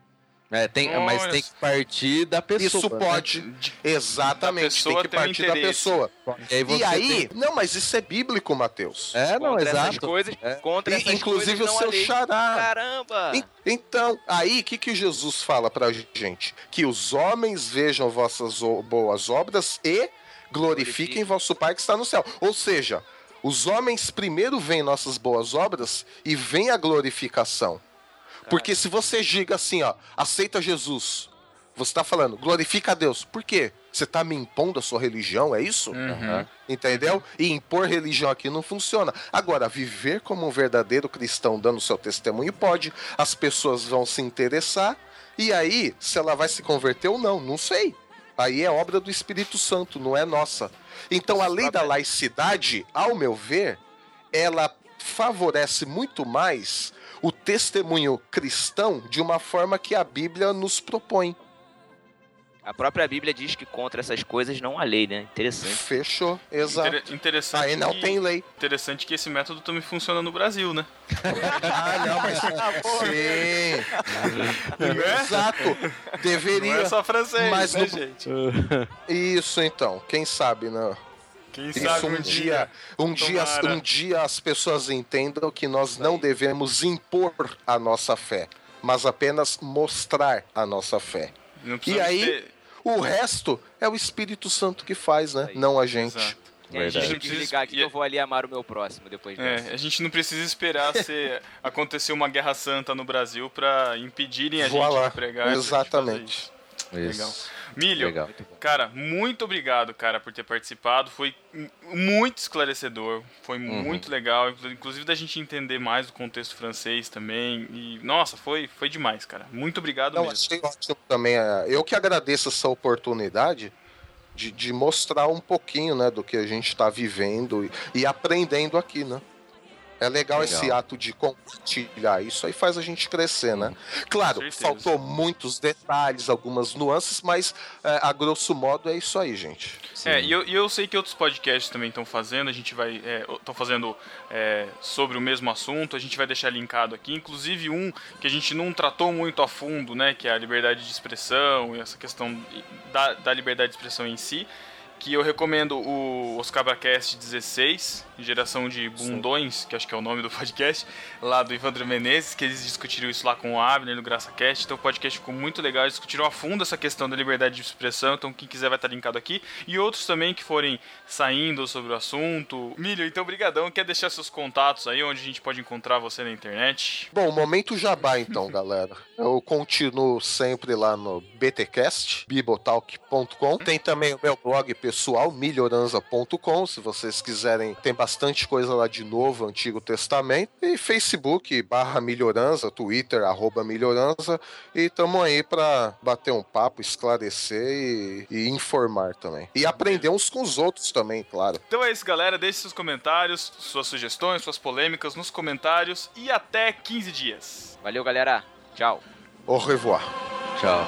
É, tem, mas Olha tem que partir da pessoa. Isso né? pode. Exatamente, Da pessoa tem que ter um partir da pessoa. E aí, você E aí, tem- não, mas isso é bíblico, Matheus. É, não, contra essas exato. coisas, É. contra E, inclusive coisas o seu xará. Caramba! En- Então, aí, o que, que Jesus fala pra gente? Que os homens vejam vossas boas obras e glorifiquem Glorifiquem. vosso Pai que está no céu. Ou seja, os homens primeiro veem nossas boas obras e vem a glorificação. Porque se você diga assim, ó, aceita Jesus, você tá falando, glorifica a Deus. Por quê? Você tá me impondo a sua religião, é isso? Aham. Entendeu? E impor religião aqui não funciona. Agora, viver como um verdadeiro cristão dando seu testemunho pode. As pessoas vão se interessar. E aí, se ela vai se converter ou não, não sei. Aí é obra do Espírito Santo, não é nossa. Então, a lei da laicidade, ao meu ver, ela favorece muito mais o testemunho cristão de uma forma que a Bíblia nos propõe. A própria Bíblia diz que contra essas coisas não há lei, né? Interessante. Fechou, exato. Inter- interessante Aí não que, tem lei. Interessante que esse método também funciona no Brasil, né? Ah, não, mas. *laughs* Sim. Exato. Não Deveria. é só francês, mas né, no- gente? Isso então. Quem sabe, né? Quem Isso sabe um dia, um dia, um dia as pessoas entendam que nós não devemos impor a nossa fé, mas apenas mostrar a nossa fé. Não E aí, ter- o resto é o Espírito Santo que faz, né? Aí. Não a gente. Exato. E deixa eu Verdade. desligar aqui que eu vou ali amar o meu próximo depois dessa. É, a gente não precisa esperar *laughs* ser, acontecer uma guerra santa no Brasil pra impedirem a Voilà. gente de pregar. gente Exatamente. isso. Legal. Milho, Legal. Cara, muito obrigado, cara, por ter participado. Foi muito esclarecedor, foi Uhum. muito legal, inclu- inclusive da gente entender mais o contexto francês também. E nossa, foi, foi demais, cara. Muito obrigado Não, mesmo. achei ótimo também. é, Eu que agradeço essa oportunidade de, de mostrar um pouquinho, né, do que a gente está vivendo e, e aprendendo aqui, né? É legal, Legal. esse ato de compartilhar. Isso aí faz a gente crescer, né? Claro, faltou muitos detalhes, algumas nuances, mas é, a grosso modo é isso aí, gente. É, e eu, e eu sei que outros podcasts também estão fazendo, a gente vai. Estão fazendo é, sobre o mesmo assunto, a gente vai deixar linkado aqui, inclusive um que a gente não tratou muito a fundo, né? Que é a liberdade de expressão e essa questão da, da liberdade de expressão em si. Que eu recomendo o Oscabracast 16, Geração de Bundões, que acho que é o nome do podcast, lá do Ivandro Menezes, que eles discutiram isso lá com o Abner no GraçaCast. Então o podcast ficou muito legal, eles discutiram a fundo essa questão da liberdade de expressão. Então quem quiser vai estar linkado aqui. E outros também que forem saindo sobre o assunto. Milho, então brigadão. Quer deixar seus contatos aí, onde a gente pode encontrar você na internet? Bom, momento jabá então, *laughs* galera. Eu continuo sempre lá no BTcast, bibotalk.com. Tem também o meu blog pessoal, melhoranza.com, se vocês quiserem. Tem bastante coisa lá de novo, Antigo Testamento. E Facebook, barra melhoranza, Twitter, arroba melhoranza. E tamo aí pra bater um papo, esclarecer e, e informar também. E aprender uns com os outros também, claro. Então é isso, galera. Deixe seus comentários, suas sugestões, suas polêmicas nos comentários. E até 15 dias. Valeu, galera. Tchau. Au revoir. Tchau.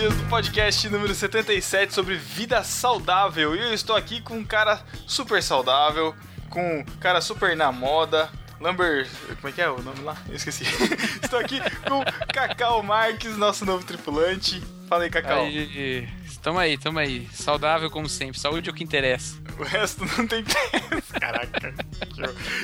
heresias do podcast número 77 sobre vida saudável. E eu estou aqui com um cara super saudável, com um cara super na moda. Lumber. Como é que é o nome lá? Eu esqueci. *laughs* estou aqui com Cacau Marques, nosso novo tripulante. Fala aí, Cacau. Aí, tamo aí, tamo aí. Saudável como sempre. Saúde é o que interessa. O resto não tem *laughs* Caraca.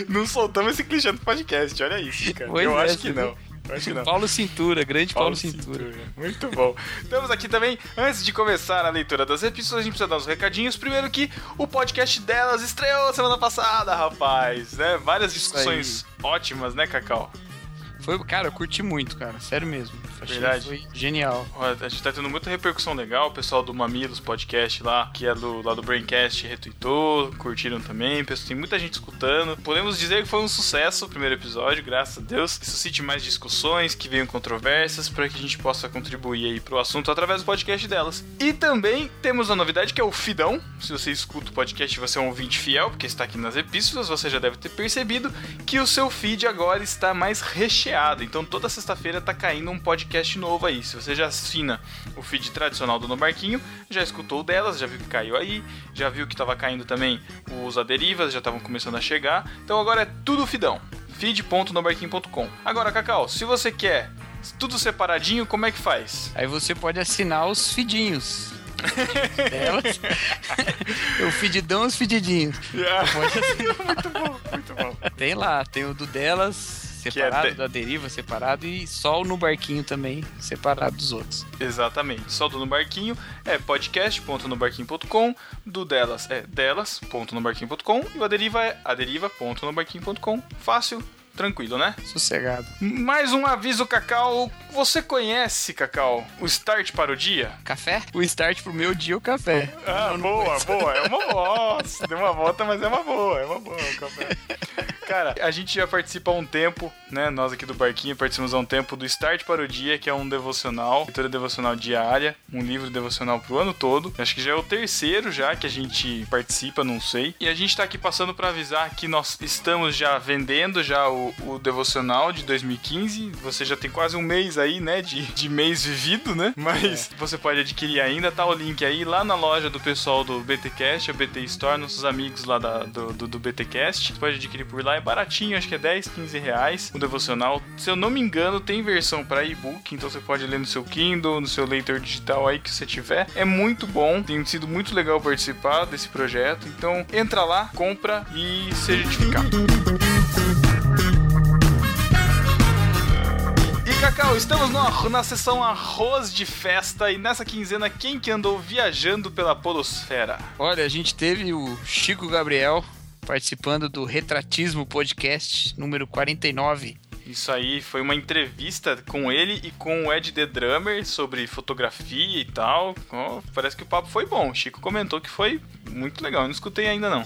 Não soltamos esse clichê do podcast, olha isso, cara. Pois eu é, acho que não. viu? Eu acho que não. Paulo Cintura, grande Paulo, Cintura. Muito bom. Estamos aqui também, antes de começar a leitura das epístolas, a gente precisa dar uns recadinhos. Primeiro que o podcast delas estreou semana passada, rapaz, né? Várias discussões ótimas, né, Cacau? Foi, cara, eu curti muito, cara. Sério mesmo. Achei Verdade. Foi genial. A gente tá tendo muita repercussão legal, o pessoal do Mamilos Podcast lá, que é do, lá do Braincast, retweetou, curtiram também, tem muita gente escutando. Podemos dizer que foi um sucesso o primeiro episódio, graças a Deus. Que suscite mais discussões, que venham controvérsias, para que a gente possa contribuir aí pro assunto através do podcast delas. E também temos uma novidade que é o Fidão. Se você escuta o podcast, você é um ouvinte fiel, porque está aqui nas epístolas, você já deve ter percebido que o seu feed agora está mais recheado. Então toda sexta-feira tá caindo um podcast novo aí. Se você já assina o feed tradicional do No Barquinho, já escutou o delas, já viu que caiu aí, já viu que tava caindo também os aderivas, já estavam começando a chegar. Então agora é tudo Fidão. feed.nobarquinho.com. Agora, Cacau, se você quer tudo separadinho, como é que faz? Aí você pode assinar os fidinhos. *laughs* Delas. *laughs* o fididão e os fedidinhos. Assinar. *laughs* muito bom, muito bom. Tem lá, tem o do delas. Separado, de- da deriva separado e só o no barquinho também separado dos outros. Exatamente. Só do No Barquinho é podcast.nobarquinho.com, do delas é delas.nobarquinho.com e o aderiva é aderiva.nobarquinho.com. Fácil, tranquilo, né? Sossegado. Mais um aviso, Cacau. Você conhece, Cacau, o Start para o Dia? Café? O start pro meu dia é o café. Ah, boa, boa. É uma *laughs* boa. Nossa, deu uma volta, mas é uma boa. É uma boa o café. Cara, a gente já participa há um tempo, né? Nós aqui do Barquinho participamos há um tempo do Start para o Dia, que é um devocional, leitura devocional diária, um livro devocional pro ano todo. Acho que já é o terceiro já que a gente participa, não sei. E a gente tá aqui passando para avisar que nós estamos já vendendo já o, o devocional de 2015. Você já tem quase um mês aí, né? De, de mês vivido, né? Mas você pode adquirir ainda, tá o link aí lá na loja do pessoal do BTcast, a BT Store, nossos amigos lá da- do, do, do BTcast. Você pode adquirir por lá, é baratinho, acho que é 10, 15 reais o devocional. Se eu não me engano, tem versão para e-book, então você pode ler no seu Kindle, no seu leitor digital aí que você tiver. É muito bom, tem sido muito legal participar desse projeto. Então entra lá, compra e seja edificado. E Cacau, estamos no na sessão arroz de festa e nessa quinzena quem que andou viajando pela polosfera? Olha, a gente teve o Chico Gabriel participando do Retratismo Podcast número 49. Isso aí foi uma entrevista com ele e com o Ed The Drummer sobre fotografia e tal. Ó, parece que o papo foi bom. O Chico comentou que foi muito legal. Eu não escutei ainda não.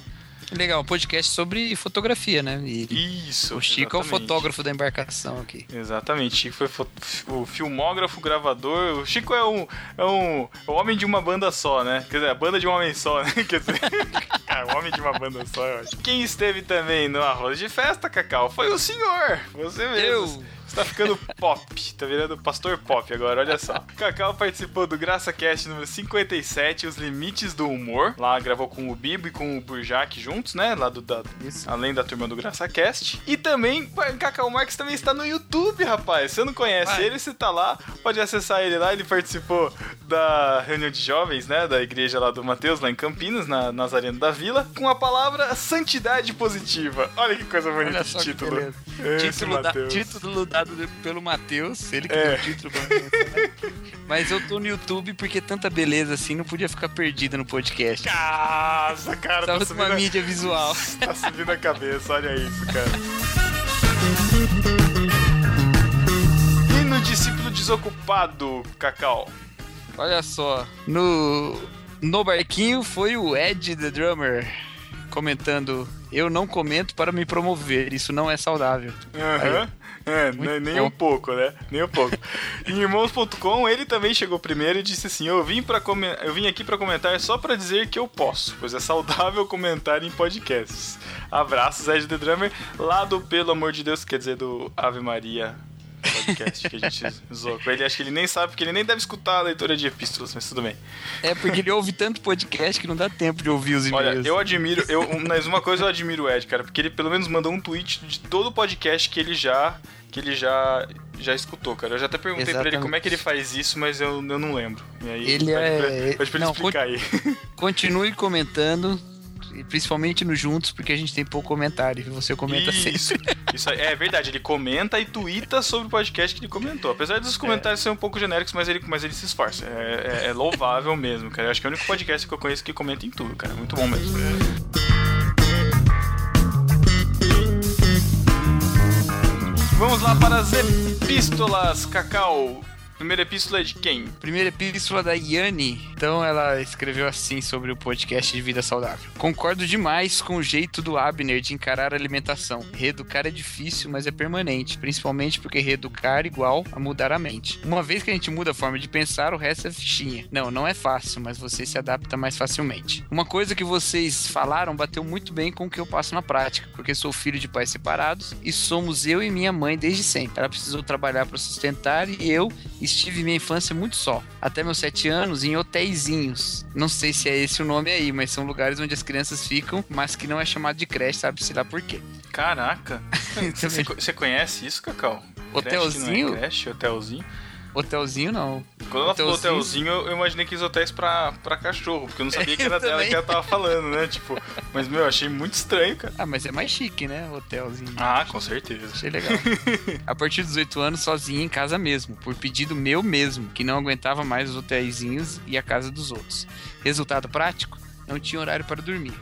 Legal, um podcast sobre fotografia, né? E Isso. o Chico é o exatamente. fotógrafo da embarcação aqui. Exatamente, Chico foi fo- o filmógrafo, gravador. O Chico é um, é um é um homem de uma banda só, né? Quer dizer, a banda de um homem só, né? *laughs* Quer dizer, cara, *laughs* um homem de uma banda só, eu acho. Quem esteve também no arroz de festa, Cacau, foi o senhor. Você mesmo. Eu. Você tá ficando pop, tá virando pastor pop agora, olha só. Cacau participou do Graça Cast número 57, Os Limites do Humor. Lá gravou com o Bibo e com o Burjac juntos, né? Lá do, da, além da turma do Graça Cast. E também, Cacau Marques também está no YouTube, rapaz. Você não conhece Vai. ele, você tá lá, pode acessar ele lá. Ele participou da reunião de jovens, né? Da igreja lá do Mateus, lá em Campinas, na Nazareno da Vila, com a palavra santidade positiva. Olha que coisa bonita de título. Esse Título, da- título dado pelo Matheus, ele que É. deu o título né? Mas eu tô no YouTube porque tanta beleza assim não podia ficar perdida no podcast. Nossa, cara, tá Precisava de uma a- mídia visual. *laughs* tá subindo a cabeça, olha isso, cara. E no discípulo desocupado, Cacau? Olha só, no, no barquinho foi o Ed the Drummer comentando: Eu não comento para me promover, isso não é saudável. Aham. É, Muito nem, bom. um pouco, né? Nem um pouco. em irmãos.com, ele também chegou primeiro e disse assim: Eu vim, pra come- eu vim aqui pra comentar só pra dizer que eu posso, pois é saudável comentar em podcasts. Abraços, Ed The Drummer, lá do Pelo Amor de Deus, quer dizer, do Ave Maria podcast que a gente zoou com ele. Acho que ele nem sabe, porque ele nem deve escutar a leitura de epístolas, mas tudo bem. É porque ele ouve tanto podcast que não dá tempo de ouvir os Olha, e-mails. eu admiro, eu, mas uma coisa eu admiro o Ed, cara, porque ele pelo menos mandou um tweet de todo o podcast que ele já que ele já já escutou, cara. Eu já até perguntei pra ele Exatamente. como é que ele faz isso, mas eu, eu não lembro. E aí, Ele pede é- pra, pra ele não, explicar aí. Continue comentando, principalmente no Juntos, porque a gente tem pouco comentário e você comenta Isso, sempre. *laughs* isso é verdade, ele comenta e tuita sobre o podcast que ele comentou. Apesar dos comentários serem um pouco genéricos, mas ele, mas ele se esforça. É, é- é louvável *laughs* mesmo, cara. Eu acho que é o único podcast que eu conheço que comenta em tudo, cara. Muito bom mesmo. Vamos lá para as epístolas, Cacau. Primeira epístola é de quem? Primeira epístola da Yane. Então ela escreveu assim sobre o podcast de vida saudável. Concordo demais com o jeito do Abner de encarar a alimentação. Reeducar é difícil, mas é permanente. Principalmente porque reeducar é igual a mudar a mente. Uma vez que a gente muda a forma de pensar, o resto é fichinha. Não, não é fácil, mas você se adapta mais facilmente. Uma coisa que vocês falaram bateu muito bem com o que eu passo na prática, porque sou filho de pais separados e somos eu e minha mãe desde sempre. Ela precisou trabalhar para sustentar e eu estive minha infância muito só. Até meus sete anos em hotéisinhos. Não sei se é esse o nome aí, mas são lugares onde as crianças ficam, mas que não é chamado de creche, sabe-se lá por quê. Caraca. *laughs* Você, você conhece isso, Cacau? Creche que Hotelzinho? Não é creche, hotelzinho. Hotelzinho não. Quando ela falou Hotelzinho. hotelzinho, eu imaginei que os hotéis pra, pra cachorro, porque eu não sabia que *laughs* era dela que ela tava falando, né? Tipo, mas meu, eu achei muito estranho, cara. Ah, mas é mais chique, né? Hotelzinho. Ah, com certeza. Achei legal. a partir dos 8 anos, sozinha em casa mesmo, por pedido meu mesmo, que não aguentava mais os hotéisinhos e a casa dos outros. Resultado prático? Não tinha horário para dormir.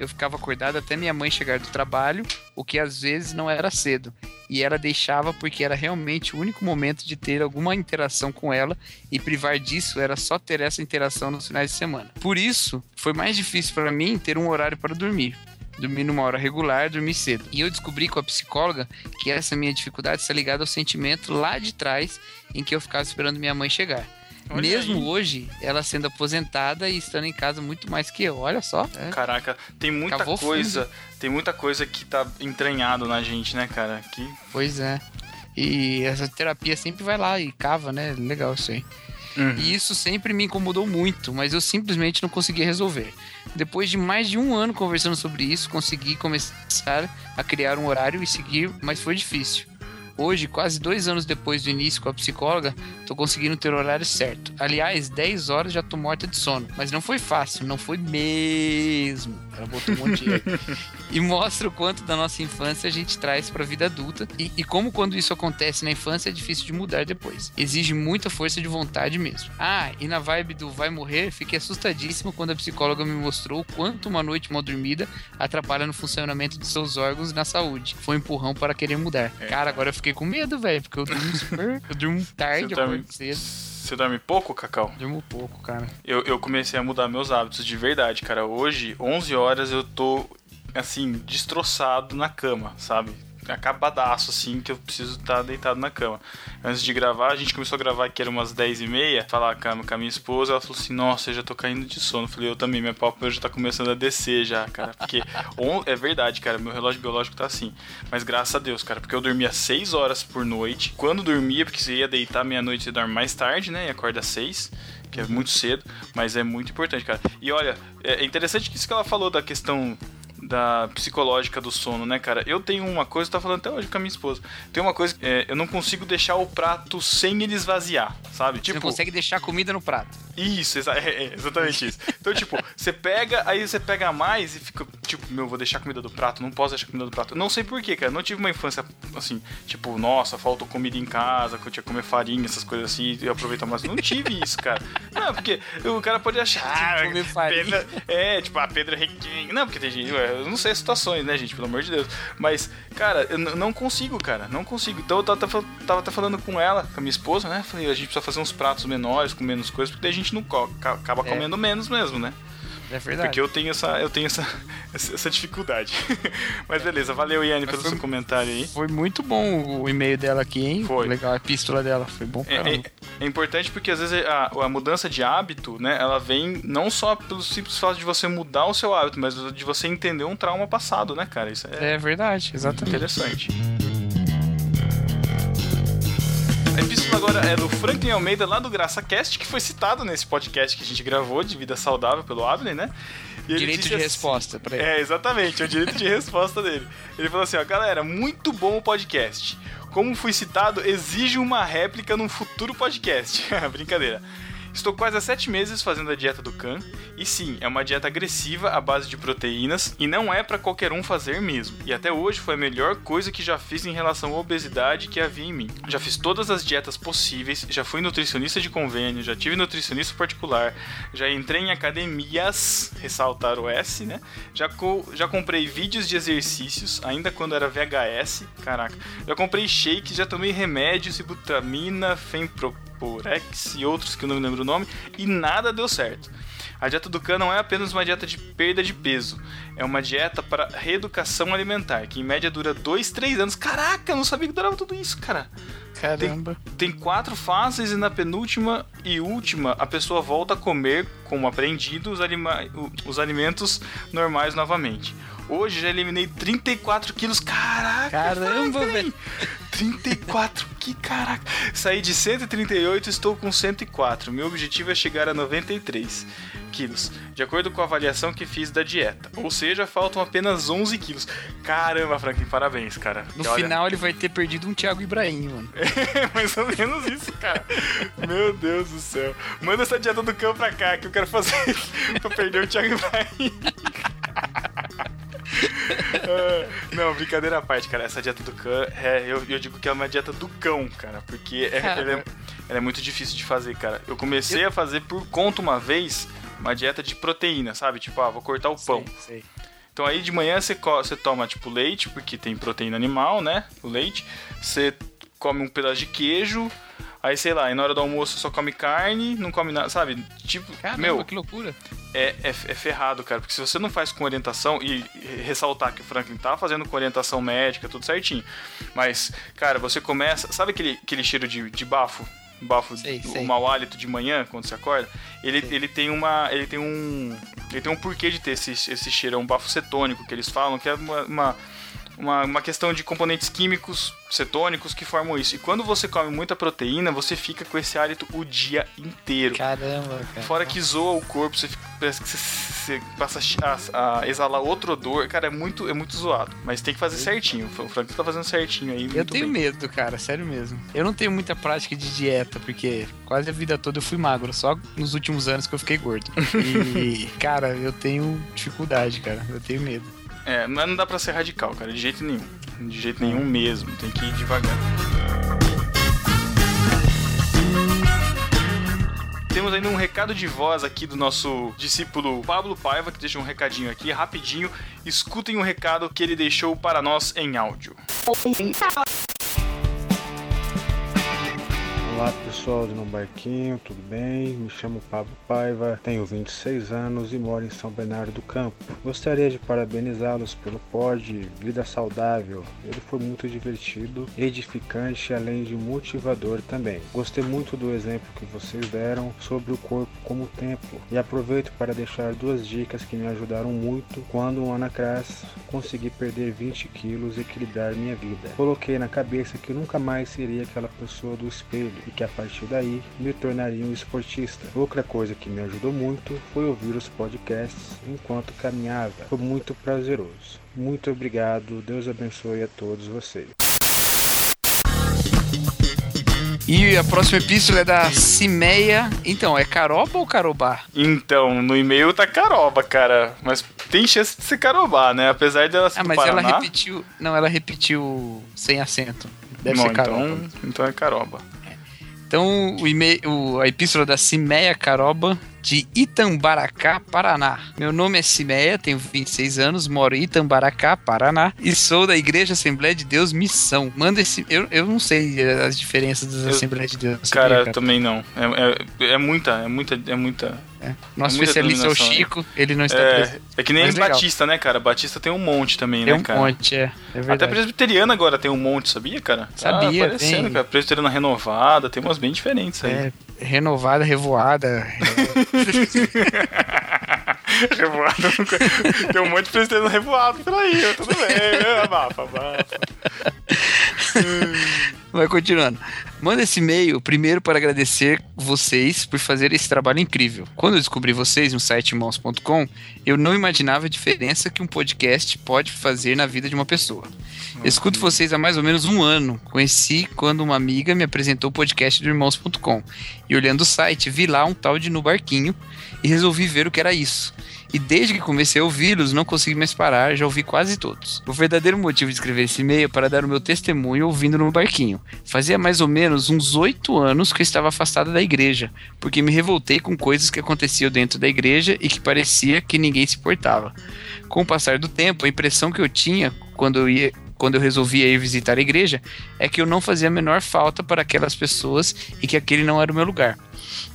Eu ficava acordado até minha mãe chegar do trabalho, o que às vezes não era cedo. E ela deixava porque era realmente o único momento de ter alguma interação com ela, e privar disso era só ter essa interação nos finais de semana. Por isso, foi mais difícil para mim ter um horário para dormir dormir numa hora regular, dormir cedo. E eu descobri com a psicóloga que essa minha dificuldade está ligada ao sentimento lá de trás em que eu ficava esperando minha mãe chegar. Olha Mesmo aí. hoje, ela sendo aposentada e estando em casa muito mais que eu. Olha só. É. Caraca, tem muita fundo. coisa, tem muita coisa que tá entranhado na gente, né, cara? Que Pois é. E essa terapia sempre vai lá e cava, né? Legal isso aí. E isso sempre me incomodou muito, mas eu simplesmente não conseguia resolver. Depois de mais de um ano conversando sobre isso, consegui começar a criar um horário e seguir, mas foi difícil. Hoje, quase dois anos depois do início com a psicóloga, tô conseguindo ter o horário certo. Aliás, 10 horas já tô morta de sono. Mas não foi fácil, não foi mesmo. Ela botou um monte de... *laughs* e mostra o quanto da nossa infância a gente traz pra vida adulta e, e como quando isso acontece na infância é difícil de mudar depois. Exige muita força de vontade mesmo. Ah, e na vibe do vai morrer, fiquei assustadíssimo quando a psicóloga me mostrou o quanto uma noite mal dormida atrapalha no funcionamento de seus órgãos e na saúde. Foi um empurrão para querer mudar. Cara, agora eu fiquei com medo, velho, porque eu durmo *laughs* super, eu durmo tarde, Você eu dorme- cedo. você dorme pouco, Cacau? Durmo pouco, cara. Eu, eu comecei a mudar meus hábitos de verdade, cara. Hoje, 11 horas, eu tô, assim, destroçado na cama, sabe? Acabadaço, assim, que eu preciso estar deitado na cama. Antes de gravar, a gente começou a gravar que era umas 10 e meia, falar com a, com a minha esposa, ela falou assim, nossa, eu já tô caindo de sono. Eu falei, eu também, minha pálpebra já tá começando a descer já, cara. Porque, *laughs* on- é verdade, cara, meu relógio biológico tá assim. Mas graças a Deus, cara, porque eu dormia 6 horas por noite. Quando dormia, porque você ia deitar meia-noite, você dorme mais tarde, né? E acorda às 6 que é muito cedo, mas é muito importante, cara. E olha, é interessante que isso que ela falou da questão da psicológica do sono, né, cara? Eu tenho uma coisa, eu tava falando até hoje com a minha esposa. Tem uma coisa, é, eu não consigo deixar o prato sem ele esvaziar, sabe? Você Tipo, não consegue deixar a comida no prato. isso, exa- é, é, exatamente isso. Então, tipo, você pega, aí você pega mais e fica, tipo, meu, vou deixar a comida do prato, não posso deixar a comida do prato. Não sei porquê, cara. Não tive uma infância assim, tipo, nossa, faltou comida em casa, que eu tinha que comer farinha, essas coisas assim, e aproveitar mais. Não tive isso, cara. Não, porque o cara pode achar. Tinha que comer farinha. Pedro, é, tipo, a Pedro é riquinho. Não, porque tem gente, ué, eu não sei as situações, né, gente, pelo amor de Deus. Mas, cara, eu não consigo, cara, não consigo. Então eu tava, tava, tava até falando com ela, com a minha esposa, né? Falei, a gente precisa fazer uns pratos menores, com menos coisas, porque daí a gente não co- ca- acaba É. comendo menos mesmo, né? É verdade. Porque eu tenho essa, eu tenho essa, *laughs* essa, dificuldade. *laughs* Mas beleza, valeu, Yanni, pelo foi- seu comentário aí. Foi muito bom o e-mail dela aqui, hein? Foi. Legal, a epístola dela. Foi bom pra É, é- é importante porque às vezes a, a mudança de hábito, né, ela vem não só pelo simples fato de você mudar o seu hábito, mas de você entender um trauma passado, né, cara? Isso é, É verdade, exatamente. interessante. Epístola agora é do Franklin Almeida, lá do GraçaCast, que foi citado nesse podcast que a gente gravou de vida saudável pelo Abner, né? Direito de assim- resposta pra ele. É, exatamente, é o direito de resposta dele. Ele falou assim, ó, galera, muito bom o podcast. Como fui citado, exige uma réplica num futuro podcast. *laughs* Brincadeira. Estou quase há sete meses fazendo a dieta do Khan, e sim, é uma dieta agressiva à base de proteínas, e não é pra qualquer um fazer mesmo. E até hoje foi a melhor coisa que já fiz em relação à obesidade que havia em mim. Já fiz todas as dietas possíveis, já fui nutricionista de convênio, já tive nutricionista particular, já entrei em academias, ressaltar o S, né? Já, co- já comprei vídeos de exercícios, ainda quando era VHS, caraca. Já comprei shake, já tomei remédios, ibutamina, Femproporex e outros que eu não me lembro o nome, e nada deu certo. A dieta do Khan não é apenas uma dieta de perda de peso, é uma dieta para reeducação alimentar, que em média dura 2, 3 anos. Caraca, eu não sabia que durava tudo isso, cara. Caramba. Tem quatro fases e na penúltima e última a pessoa volta a comer, como aprendido, os, alima- os alimentos normais novamente. Hoje já eliminei 34 quilos. Caraca! Caramba, velho. 134, que caraca. Saí de 138, estou com 104. Meu objetivo é chegar a 93 quilos, de acordo com a avaliação que fiz da dieta. Ou seja, faltam apenas 11 quilos. Caramba, Franklin, parabéns, cara. No Olha, final ele vai ter perdido um Thiago Ibrahim, mano. *laughs* É mais ou menos isso, cara. Meu Deus do céu. Manda essa dieta do cão pra cá que eu quero fazer *laughs* pra perder o Thiago Ibrahim. *laughs* *laughs* Não, brincadeira à parte, cara. Essa dieta do cão, é, eu, eu digo que é uma dieta do cão, cara, porque é, ela, é, ela é muito difícil de fazer, cara. Eu comecei a fazer por conta uma vez uma dieta de proteína, sabe? Tipo, ah, vou cortar o pão. Sei, sei. Então aí de manhã você, você toma tipo leite, porque tem proteína animal, né? O leite. Você come um pedaço de queijo. Aí sei lá, e na hora do almoço só come carne, não come nada, sabe? Tipo, Caramba, meu, que loucura. é, é, é ferrado, cara. Porque se você não faz com orientação, e, ressaltar que o Franklin tá fazendo com orientação médica, tudo certinho. Mas, cara, você começa. Sabe aquele, aquele cheiro de, de bafo? Bafo, Sei, o sei. mau hálito de manhã, quando você acorda? Ele, ele tem uma. Ele tem um. Ele tem um porquê de ter esse, esse cheiro, é um bafo cetônico que eles falam, que é uma, uma, uma, uma questão de componentes químicos cetônicos que formam isso. E quando você come muita proteína, você fica com esse hálito o dia inteiro. Caramba, cara. Fora que zoa o corpo, você fica- parece que você, você passa a, a exalar outro odor. Cara, é muito, é muito zoado. Mas tem que fazer certinho. O Frank tá fazendo certinho aí. Eu tenho bem. medo, cara, sério mesmo. Eu não tenho muita prática de dieta, porque quase a vida toda eu fui magro, só nos últimos anos que eu fiquei gordo. E, *laughs* cara, eu tenho dificuldade, cara, eu tenho medo. É, mas não dá pra ser radical, cara, de jeito nenhum. De jeito nenhum mesmo. Tem que ir devagar. Temos ainda um recado de voz aqui do nosso discípulo Pablo Paiva, que deixa um recadinho aqui, rapidinho. Escutem o recado que ele deixou para nós em áudio. Olá pessoal do No Barquinho, tudo bem? Me chamo Pablo Paiva, tenho 26 anos e moro em São Bernardo do Campo. Gostaria de parabenizá-los pelo pod Vida Saudável. Ele foi muito divertido, edificante além de motivador também. Gostei muito do exemplo que vocês deram sobre o corpo como templo e aproveito para deixar duas dicas que me ajudaram muito quando um ano atrás consegui perder 20 quilos e equilibrar minha vida. Coloquei na cabeça que nunca mais seria aquela pessoa do espelho e que a partir daí me tornaria um esportista. Outra coisa que me ajudou muito foi ouvir os podcasts enquanto caminhava. Foi muito prazeroso. Muito obrigado, Deus abençoe a todos vocês. E a próxima epístola é da Cimeia. Então, é caroba ou carobá? Então, no e-mail tá caroba, cara. Mas tem chance de ser carobá, né? Apesar dela ser Ah, mas Paraná. ela repetiu. Não, ela repetiu sem acento. Deve Bom, ser caroba. então, então é caroba. Então, o e-mail, a epístola da Cimeia Caroba, de Itambaracá, Paraná. Meu nome é Cimeia, tenho 26 anos, moro em Itambaracá, Paraná, e sou da Igreja Assembleia de Deus Missão. Manda esse. Eu, eu não sei as diferenças das Eu- Assembleias de Deus. Cara, sabia, também não. É, é, é muita, é muita, é muita. É. Nosso é muita especialista é o denominação, Chico, ele não está É, presente. é que nem Mas legal. Batista, né, cara? Batista tem um monte também, Tem né, um cara? monte, é. É Até presbiteriana agora tem um monte, sabia, cara? Sabia, Tá aparecendo, tem. cara. Presbiteriana renovada, tem umas bem diferentes aí. É, renovada, revoada. *laughs* revoada. nunca- tem um monte de presbiteriano revoado por aí, tudo bem. né? Abafa, abafa. *laughs* Vai continuando. Manda esse e-mail primeiro para agradecer vocês por fazer esse trabalho incrível. Quando eu descobri vocês no site irmãos.com, eu não imaginava a diferença que um podcast pode fazer na vida de uma pessoa. Eu escuto vocês há mais ou menos um ano. Conheci quando uma amiga me apresentou o podcast do irmãos.com. E olhando o site, vi lá um tal de No Barquinho e resolvi ver o que era isso. E desde que comecei a ouvi-los, não consegui mais parar, já ouvi quase todos. O verdadeiro motivo de escrever esse e-mail é para dar o meu testemunho ouvindo no barquinho. Fazia mais ou menos uns oito anos que eu estava afastado da igreja, porque me revoltei com coisas que aconteciam dentro da igreja e que parecia que ninguém se importava. Com o passar do tempo, a impressão que eu tinha quando eu ia quando eu resolvia ir visitar a igreja, é que eu não fazia a menor falta para aquelas pessoas e que aquele não era o meu lugar.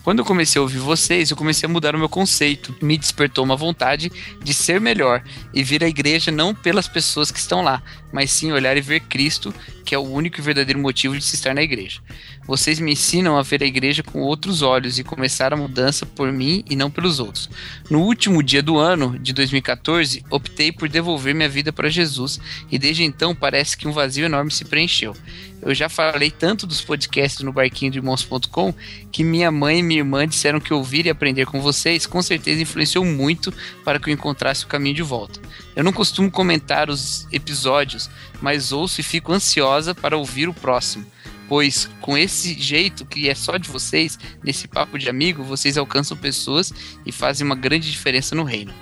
Quando eu comecei a ouvir vocês, eu comecei a mudar o meu conceito. Me despertou uma vontade de ser melhor e vir à igreja não pelas pessoas que estão lá, mas sim olhar e ver Cristo, que é o único e verdadeiro motivo de se estar na igreja. Vocês me ensinam a ver a igreja com outros olhos e começar a mudança por mim e não pelos outros. No último dia do ano de 2014, optei por devolver minha vida para Jesus e desde então parece que um vazio enorme se preencheu. Eu já falei tanto dos podcasts no barquinho de irmãos.com que minha mãe e minha irmã disseram que ouvir e aprender com vocês com certeza influenciou muito para que eu encontrasse o caminho de volta. Eu não costumo comentar os episódios, mas ouço e fico ansiosa para ouvir o próximo. Pois com esse jeito que é só de vocês, nesse papo de amigo, vocês alcançam pessoas e fazem uma grande diferença no reino.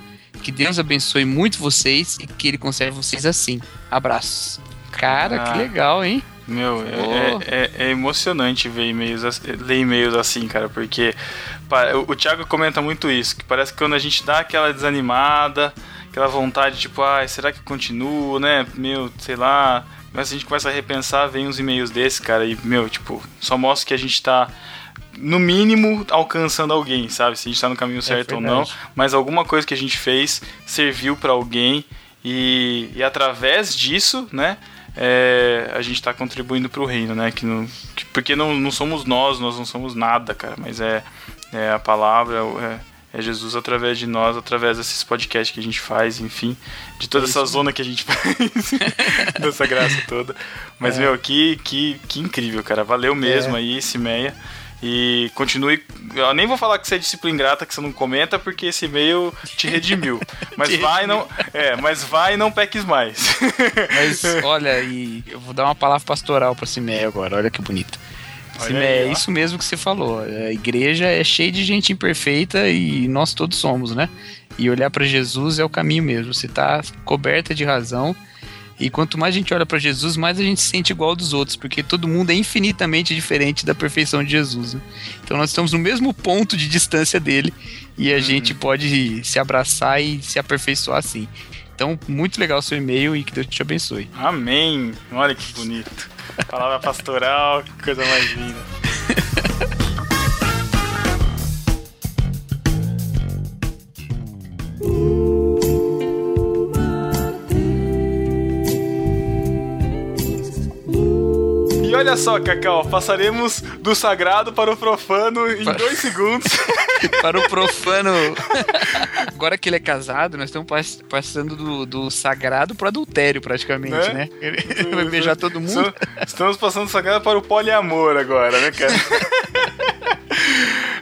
Que Deus abençoe muito vocês e que Ele conserve vocês assim. Abraços. Cara, Ah. que legal, hein? Meu, é- Oh. é, é- é emocionante ver e-mails, ler e-mails assim, cara, porque pa- o, o Thiago comenta muito isso, que parece que quando a gente dá aquela desanimada, aquela vontade, tipo, ai, será que eu continuo, né? Meu, sei lá. Mas a gente começa a repensar, vem uns e-mails desses, cara, e, meu, tipo, só mostra que a gente tá, no mínimo, alcançando alguém, sabe? Se a gente tá no caminho certo ou não. Mas alguma coisa que a gente fez serviu pra alguém e, e através disso, né? é, a gente tá contribuindo pro reino, né? Que não, que- porque não, não somos nós, nós não somos nada, cara. Mas é, é a palavra, é, é Jesus através de nós, através desses podcasts que a gente faz, enfim, de toda essa zona que a gente *laughs* faz, *laughs* dessa graça toda. Mas, meu, que, que, que incrível, cara. Valeu mesmo aí, esse meia. E continue. Eu nem vou falar que você é disciplina ingrata, que você não comenta, porque esse e-mail te redimiu. *laughs* Mas Te vai e não. É, mas vai e não peques mais. Mas olha, e eu vou dar uma palavra pastoral pra Simeia agora, olha que bonito. Olha Simeia, aí, é isso mesmo que você falou. A igreja é cheia de gente imperfeita e nós todos somos, né? E olhar pra Jesus é o caminho mesmo. Você tá coberta de razão. E quanto mais a gente olha pra Jesus, mais a gente se sente igual dos outros, porque todo mundo é infinitamente diferente da perfeição de Jesus. né? Então nós estamos no mesmo ponto de distância dele e a gente pode se abraçar e se aperfeiçoar assim. Então, muito legal o seu e-mail e que Deus te abençoe. Amém. Olha que bonito. *laughs* Palavra pastoral, que coisa mais linda. *laughs* E olha só, Cacau, passaremos do sagrado para o profano em dois segundos. *laughs* Para o profano. Agora que ele é casado, nós estamos pass- passando do, do sagrado pro adultério, praticamente, Né? né? *laughs* Ele vai beijar todo mundo. Estamos passando do sagrado para o poliamor agora, né, cara? *laughs*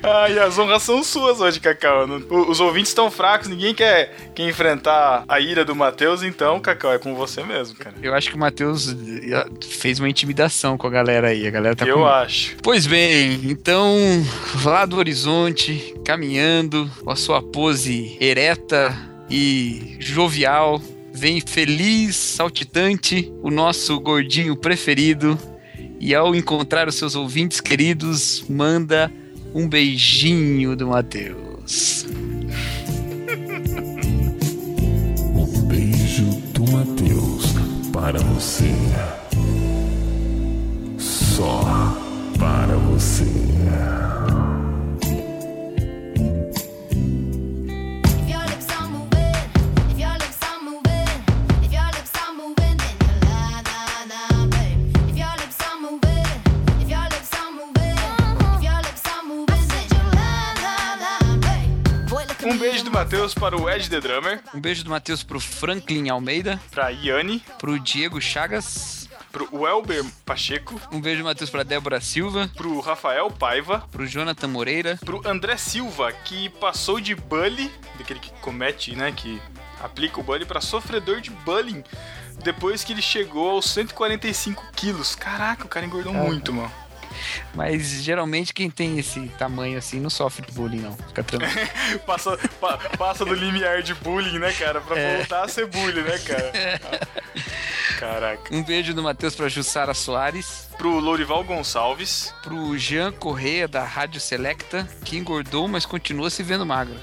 Ai, as honras são suas hoje, Cacau. Os ouvintes estão fracos, ninguém quer, quer enfrentar a ira do Matheus, então, Cacau, é com você mesmo, cara. Eu acho que o Matheus eh, fez uma intimidação com a galera aí. A galera tá Eu com... acho. Pois bem, então, lá do horizonte, caminhando, com a sua pose ereta e jovial, vem feliz, saltitante, o nosso gordinho preferido. E ao encontrar os seus ouvintes queridos, manda um beijinho do Matheus. O beijo do Mateus para você. Só para você. Um beijo do Matheus para o Ed The Drummer, Um beijo do Matheus pro Franklin Almeida, para a Yane, pro Diego Chagas. pro Welber Pacheco, Um beijo, Matheus, pra Débora Silva, pro Rafael Paiva, pro Jonathan Moreira, pro André Silva, que passou de bully, daquele que comete, né, que aplica o bullying, para sofredor de bullying, depois que ele chegou aos 145 quilos. Caraca, o cara engordou muito, mano. *laughs* Mas geralmente quem tem esse tamanho assim não sofre de bullying, não. Fica tranquilo. *laughs* Passa, pa- passa do limiar de bullying, né, cara, pra voltar a ser bullying, né, cara. *laughs* Caraca. Um beijo do Matheus pra Jussara Soares, Pro Lourival Gonçalves, pro Jean Correia da Rádio Selecta, que engordou, mas continua se vendo magro.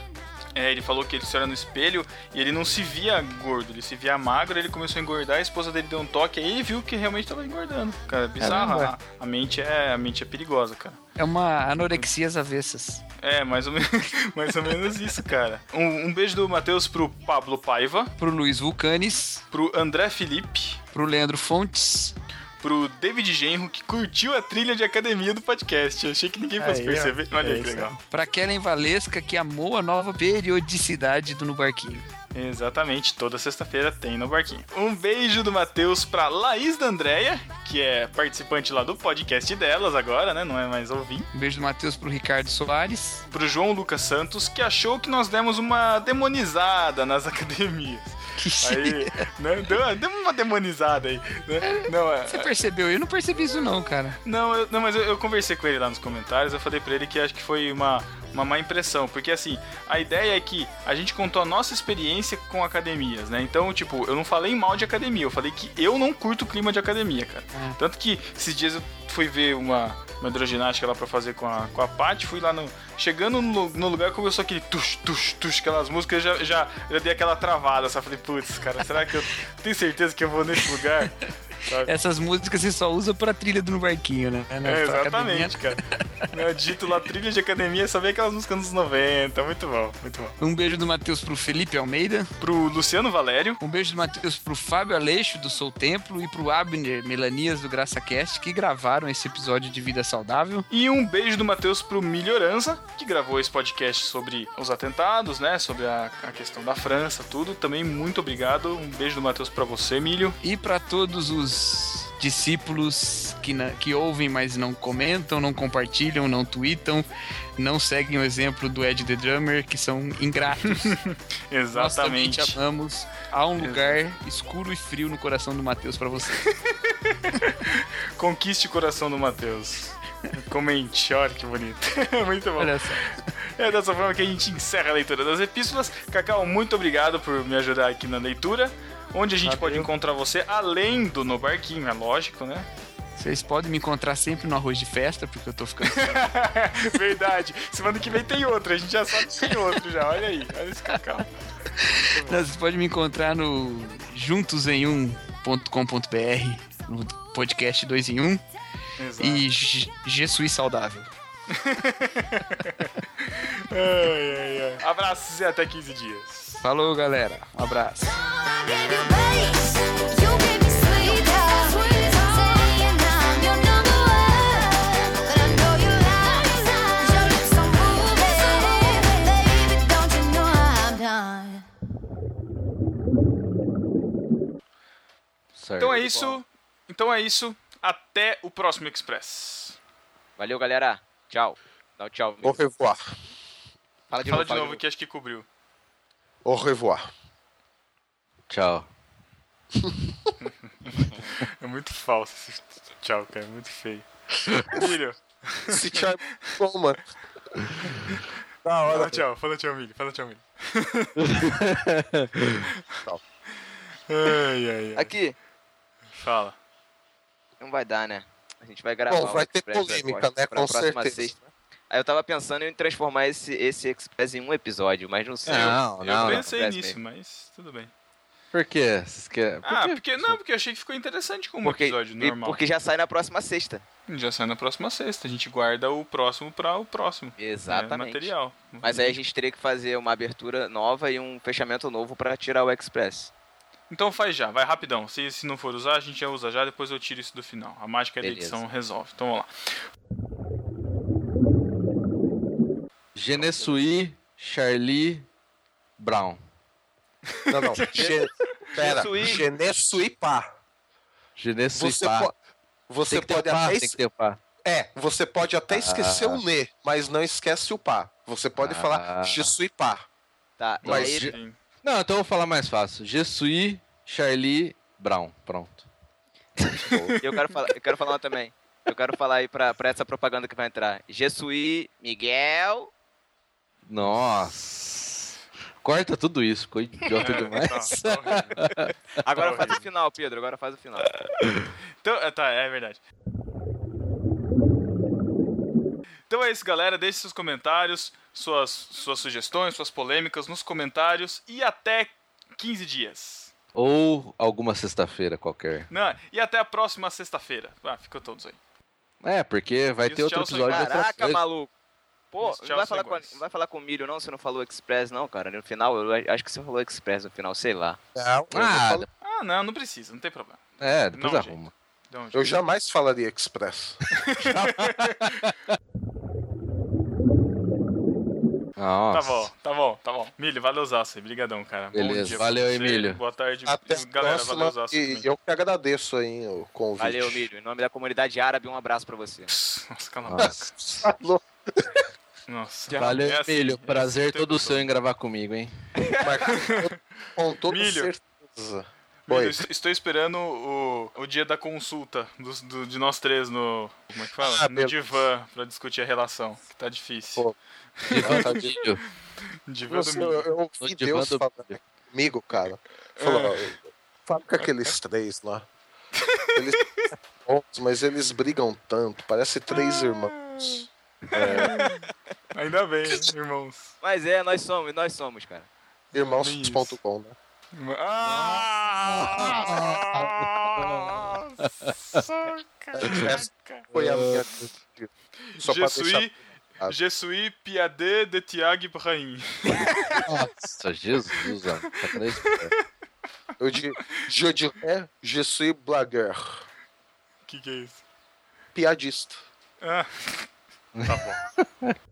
É, ele falou que ele se olha no espelho e ele não se via gordo, ele se via magro, ele começou a engordar, a esposa dele deu um toque, aí ele viu que realmente tava engordando. Cara, é bizarro. A, a mente é, a mente é perigosa, cara. É uma anorexia às avessas. É, mais ou, men- *laughs* mais ou menos isso, cara. Um, um beijo do Matheus pro Pablo Paiva, Pro Luiz Vulcanes, pro André Felipe, pro Leandro Fontes, pro David Genro, que curtiu a trilha de academia do podcast. Eu achei que ninguém fosse Aí, ó. perceber. Olha É aí que legal. Pra Kellen Valesca, que amou a nova periodicidade do No Barquinho. Exatamente, toda sexta-feira tem no barquinho. Um beijo do Matheus pra Laís da Andréia, que é participante lá do podcast delas agora, né? Não é mais ouvinte. Um beijo do Matheus pro Ricardo Soares. Pro João Lucas Santos, que achou que nós demos uma demonizada nas *laughs* academias. Aí, né? Deu, deu uma demonizada aí. Né? Não, é, Você percebeu? Eu não percebi isso não, cara. Não, eu- não mas eu, eu conversei com ele lá nos comentários, eu falei pra ele que acho que foi uma, uma má impressão, porque assim, a ideia é que a gente contou a nossa experiência com academias, né? Então, tipo, eu não falei mal de academia, eu falei que eu não curto o clima de academia, cara. Ah. Tanto que esses dias eu fui ver uma, uma hidroginástica lá pra fazer com a, com a Paty, fui lá no. Chegando no, no lugar, começou aquele tush, tush, tush, aquelas músicas, eu já, já, já dei aquela travada, só falei, putz, cara, será que eu tenho certeza que eu vou nesse lugar? *laughs* Sabe? Essas músicas você só usa pra trilha do Barquinho, né? Na É, exatamente, cara. Eu dito lá trilha de academia, só vê aquelas músicas dos 90. Muito bom, muito bom. academia. Um beijo do Matheus pro Felipe Almeida. Pro Luciano Valério. Um beijo do Matheus pro Fábio Aleixo, do Sou Templo, e pro Abner Melanias, do GraçaCast, que gravaram esse episódio de Vida Saudável. E um beijo do Matheus pro Melhorança, que gravou esse podcast sobre os atentados, né? Sobre a, a questão da França, tudo. Também muito obrigado. Um beijo do Matheus pra você, Milho. E para todos os discípulos que, na- que ouvem, mas não comentam, não compartilham, não tweetam, não seguem o exemplo do Ed The Drummer, que são ingratos. *laughs* Nós também Exatamente. te amamos. Há um lugar escuro e frio no coração do Matheus pra você. *laughs* Conquiste o coração do Matheus. Comente, olha que bonito. *laughs* muito bom. É dessa forma que a gente encerra a leitura das epístolas. Cacau, muito obrigado por me ajudar aqui na leitura. Onde a gente pode encontrar você, além do No Barquinho, é lógico, né? Vocês podem me encontrar sempre no arroz de festa, porque eu tô ficando. *laughs* Verdade. Semana que vem tem outro, a gente já sabe que tem outro já. Olha aí, olha esse Cacau. Não, Vocês podem me encontrar no juntosemum.com.br, no podcast 2 em 1 Exato. e Jesui Saudável. *laughs* Ai, ai, ai. Abraços e até 15 dias. Falou, galera. Um abraço. Então é isso. Então é isso. Até o próximo Express. Valeu, galera. Tchau. Dá o tchau. Au revoir. Fala de Fala novo. de novo que acho que cobriu. Au revoir. Tchau. *laughs* É muito falso esse tchau, cara. É muito feio. Milho. Esse tchau é bom, mano. Da hora. Fala tchau, fala tchau, Milho. Fala tchau, Milho. *laughs* Tchau. Ai, ai, ai. Aqui. Fala. Não vai dar, né? A gente vai gravar. Bom, vai o ter Express polêmica, né? Com certeza. sexta. Aí eu tava pensando em transformar esse, esse Express em um episódio, mas não sei. Não, Eu não, não. pensei Express nisso, mas tudo bem. Por quê? Querem... por Ah, quê? porque não, porque eu achei que ficou interessante como Porque, episódio e normal. porque já sai na próxima sexta. Já sai na próxima sexta. A gente guarda o próximo pra o próximo. É, Exatamente. material. Mas aí a gente teria que fazer uma abertura nova e um fechamento novo pra tirar o Express. Então faz já, vai rapidão. Se, se não for usar, a gente já usa já, depois eu tiro isso do final. A mágica da Beleza. edição resolve. Então vamos lá. Genesui, Charlie, Brown. Não, não. *laughs* Ge... Pera, Gesuí. Genesuipá. Genesui, Você, pá. po- você Tem que ter pode pá, até tem es- que ter pá. É, você pode até esquecer Ah. o ne, mas não esquece o pá. Você pode Ah. falar Jesuipá. Tá, Mas e aí, Sim. Não, então eu vou falar mais fácil. Jesui, Charlie, Brown. Pronto. eu, quero falar, eu quero falar também. Eu quero falar aí pra, pra essa propaganda que vai entrar. Jesuí, Miguel. Nossa. Corta tudo isso, ficou idiota demais. *laughs* Tá, tá horrível. Agora Tá faz o final, Pedro. Agora faz o final. Então, é, tá, é verdade. Então é isso, galera. Deixe seus comentários, suas, suas sugestões, suas polêmicas nos comentários e até 15 dias. Ou alguma sexta-feira qualquer. Não, e até a próxima sexta-feira. Ah, ficou todos aí. É, porque vai os ter outro tchau episódio Caraca, maluco. Pô, não vai, falar com, não vai falar com o Milho, não? Você não falou Express, não, cara? No final, eu acho que você falou Express no final, sei lá. Não, Ah, falo- Ah, não, não precisa, não tem problema. É, depois Não, arruma. Eu jamais falaria Express. *laughs* Nossa. Tá bom, tá bom, tá bom. Milho, valeu aí. Brigadão, cara. Bom Beleza, dia valeu. Emílio. Boa tarde. Até Galera, próxima. valeu Zaço. E eu que agradeço aí o convite. Valeu, Milho. Em nome da comunidade árabe, um abraço pra você. Nossa, cala a boca. Nossa. Falou. *laughs* Nossa. Valeu, É assim, Emílio. é Prazer assim o tempo todo seu todo. em gravar comigo, hein? *laughs* Com toda Milho. certeza. Milho, estou esperando o, o dia da consulta dos- do- de nós três no. Como é que fala? Ah, no beleza. divã, pra discutir a relação. Que tá difícil. Pô, Divã *laughs* do Milho. Divã do milho. eu, eu ouvi Deus do falando Milho. comigo, cara. Falou, fala com aqueles três lá. *laughs* Eles são bons, mas eles brigam tanto. Parece três irmãos. Ainda bem, irmãos. Mas é, nós somos, nós somos, cara. Irmãos.com, né? Ah! Nossa, caraca. foi a minha. Só pra Je deixar. suis, je suis Piadé de Thiago Ibrahim. Nossa, Jesus, mano. Tá. Eu de, je dirais, je suis blagueur. Que que é isso? Piadista. Ah, tá bom. *laughs*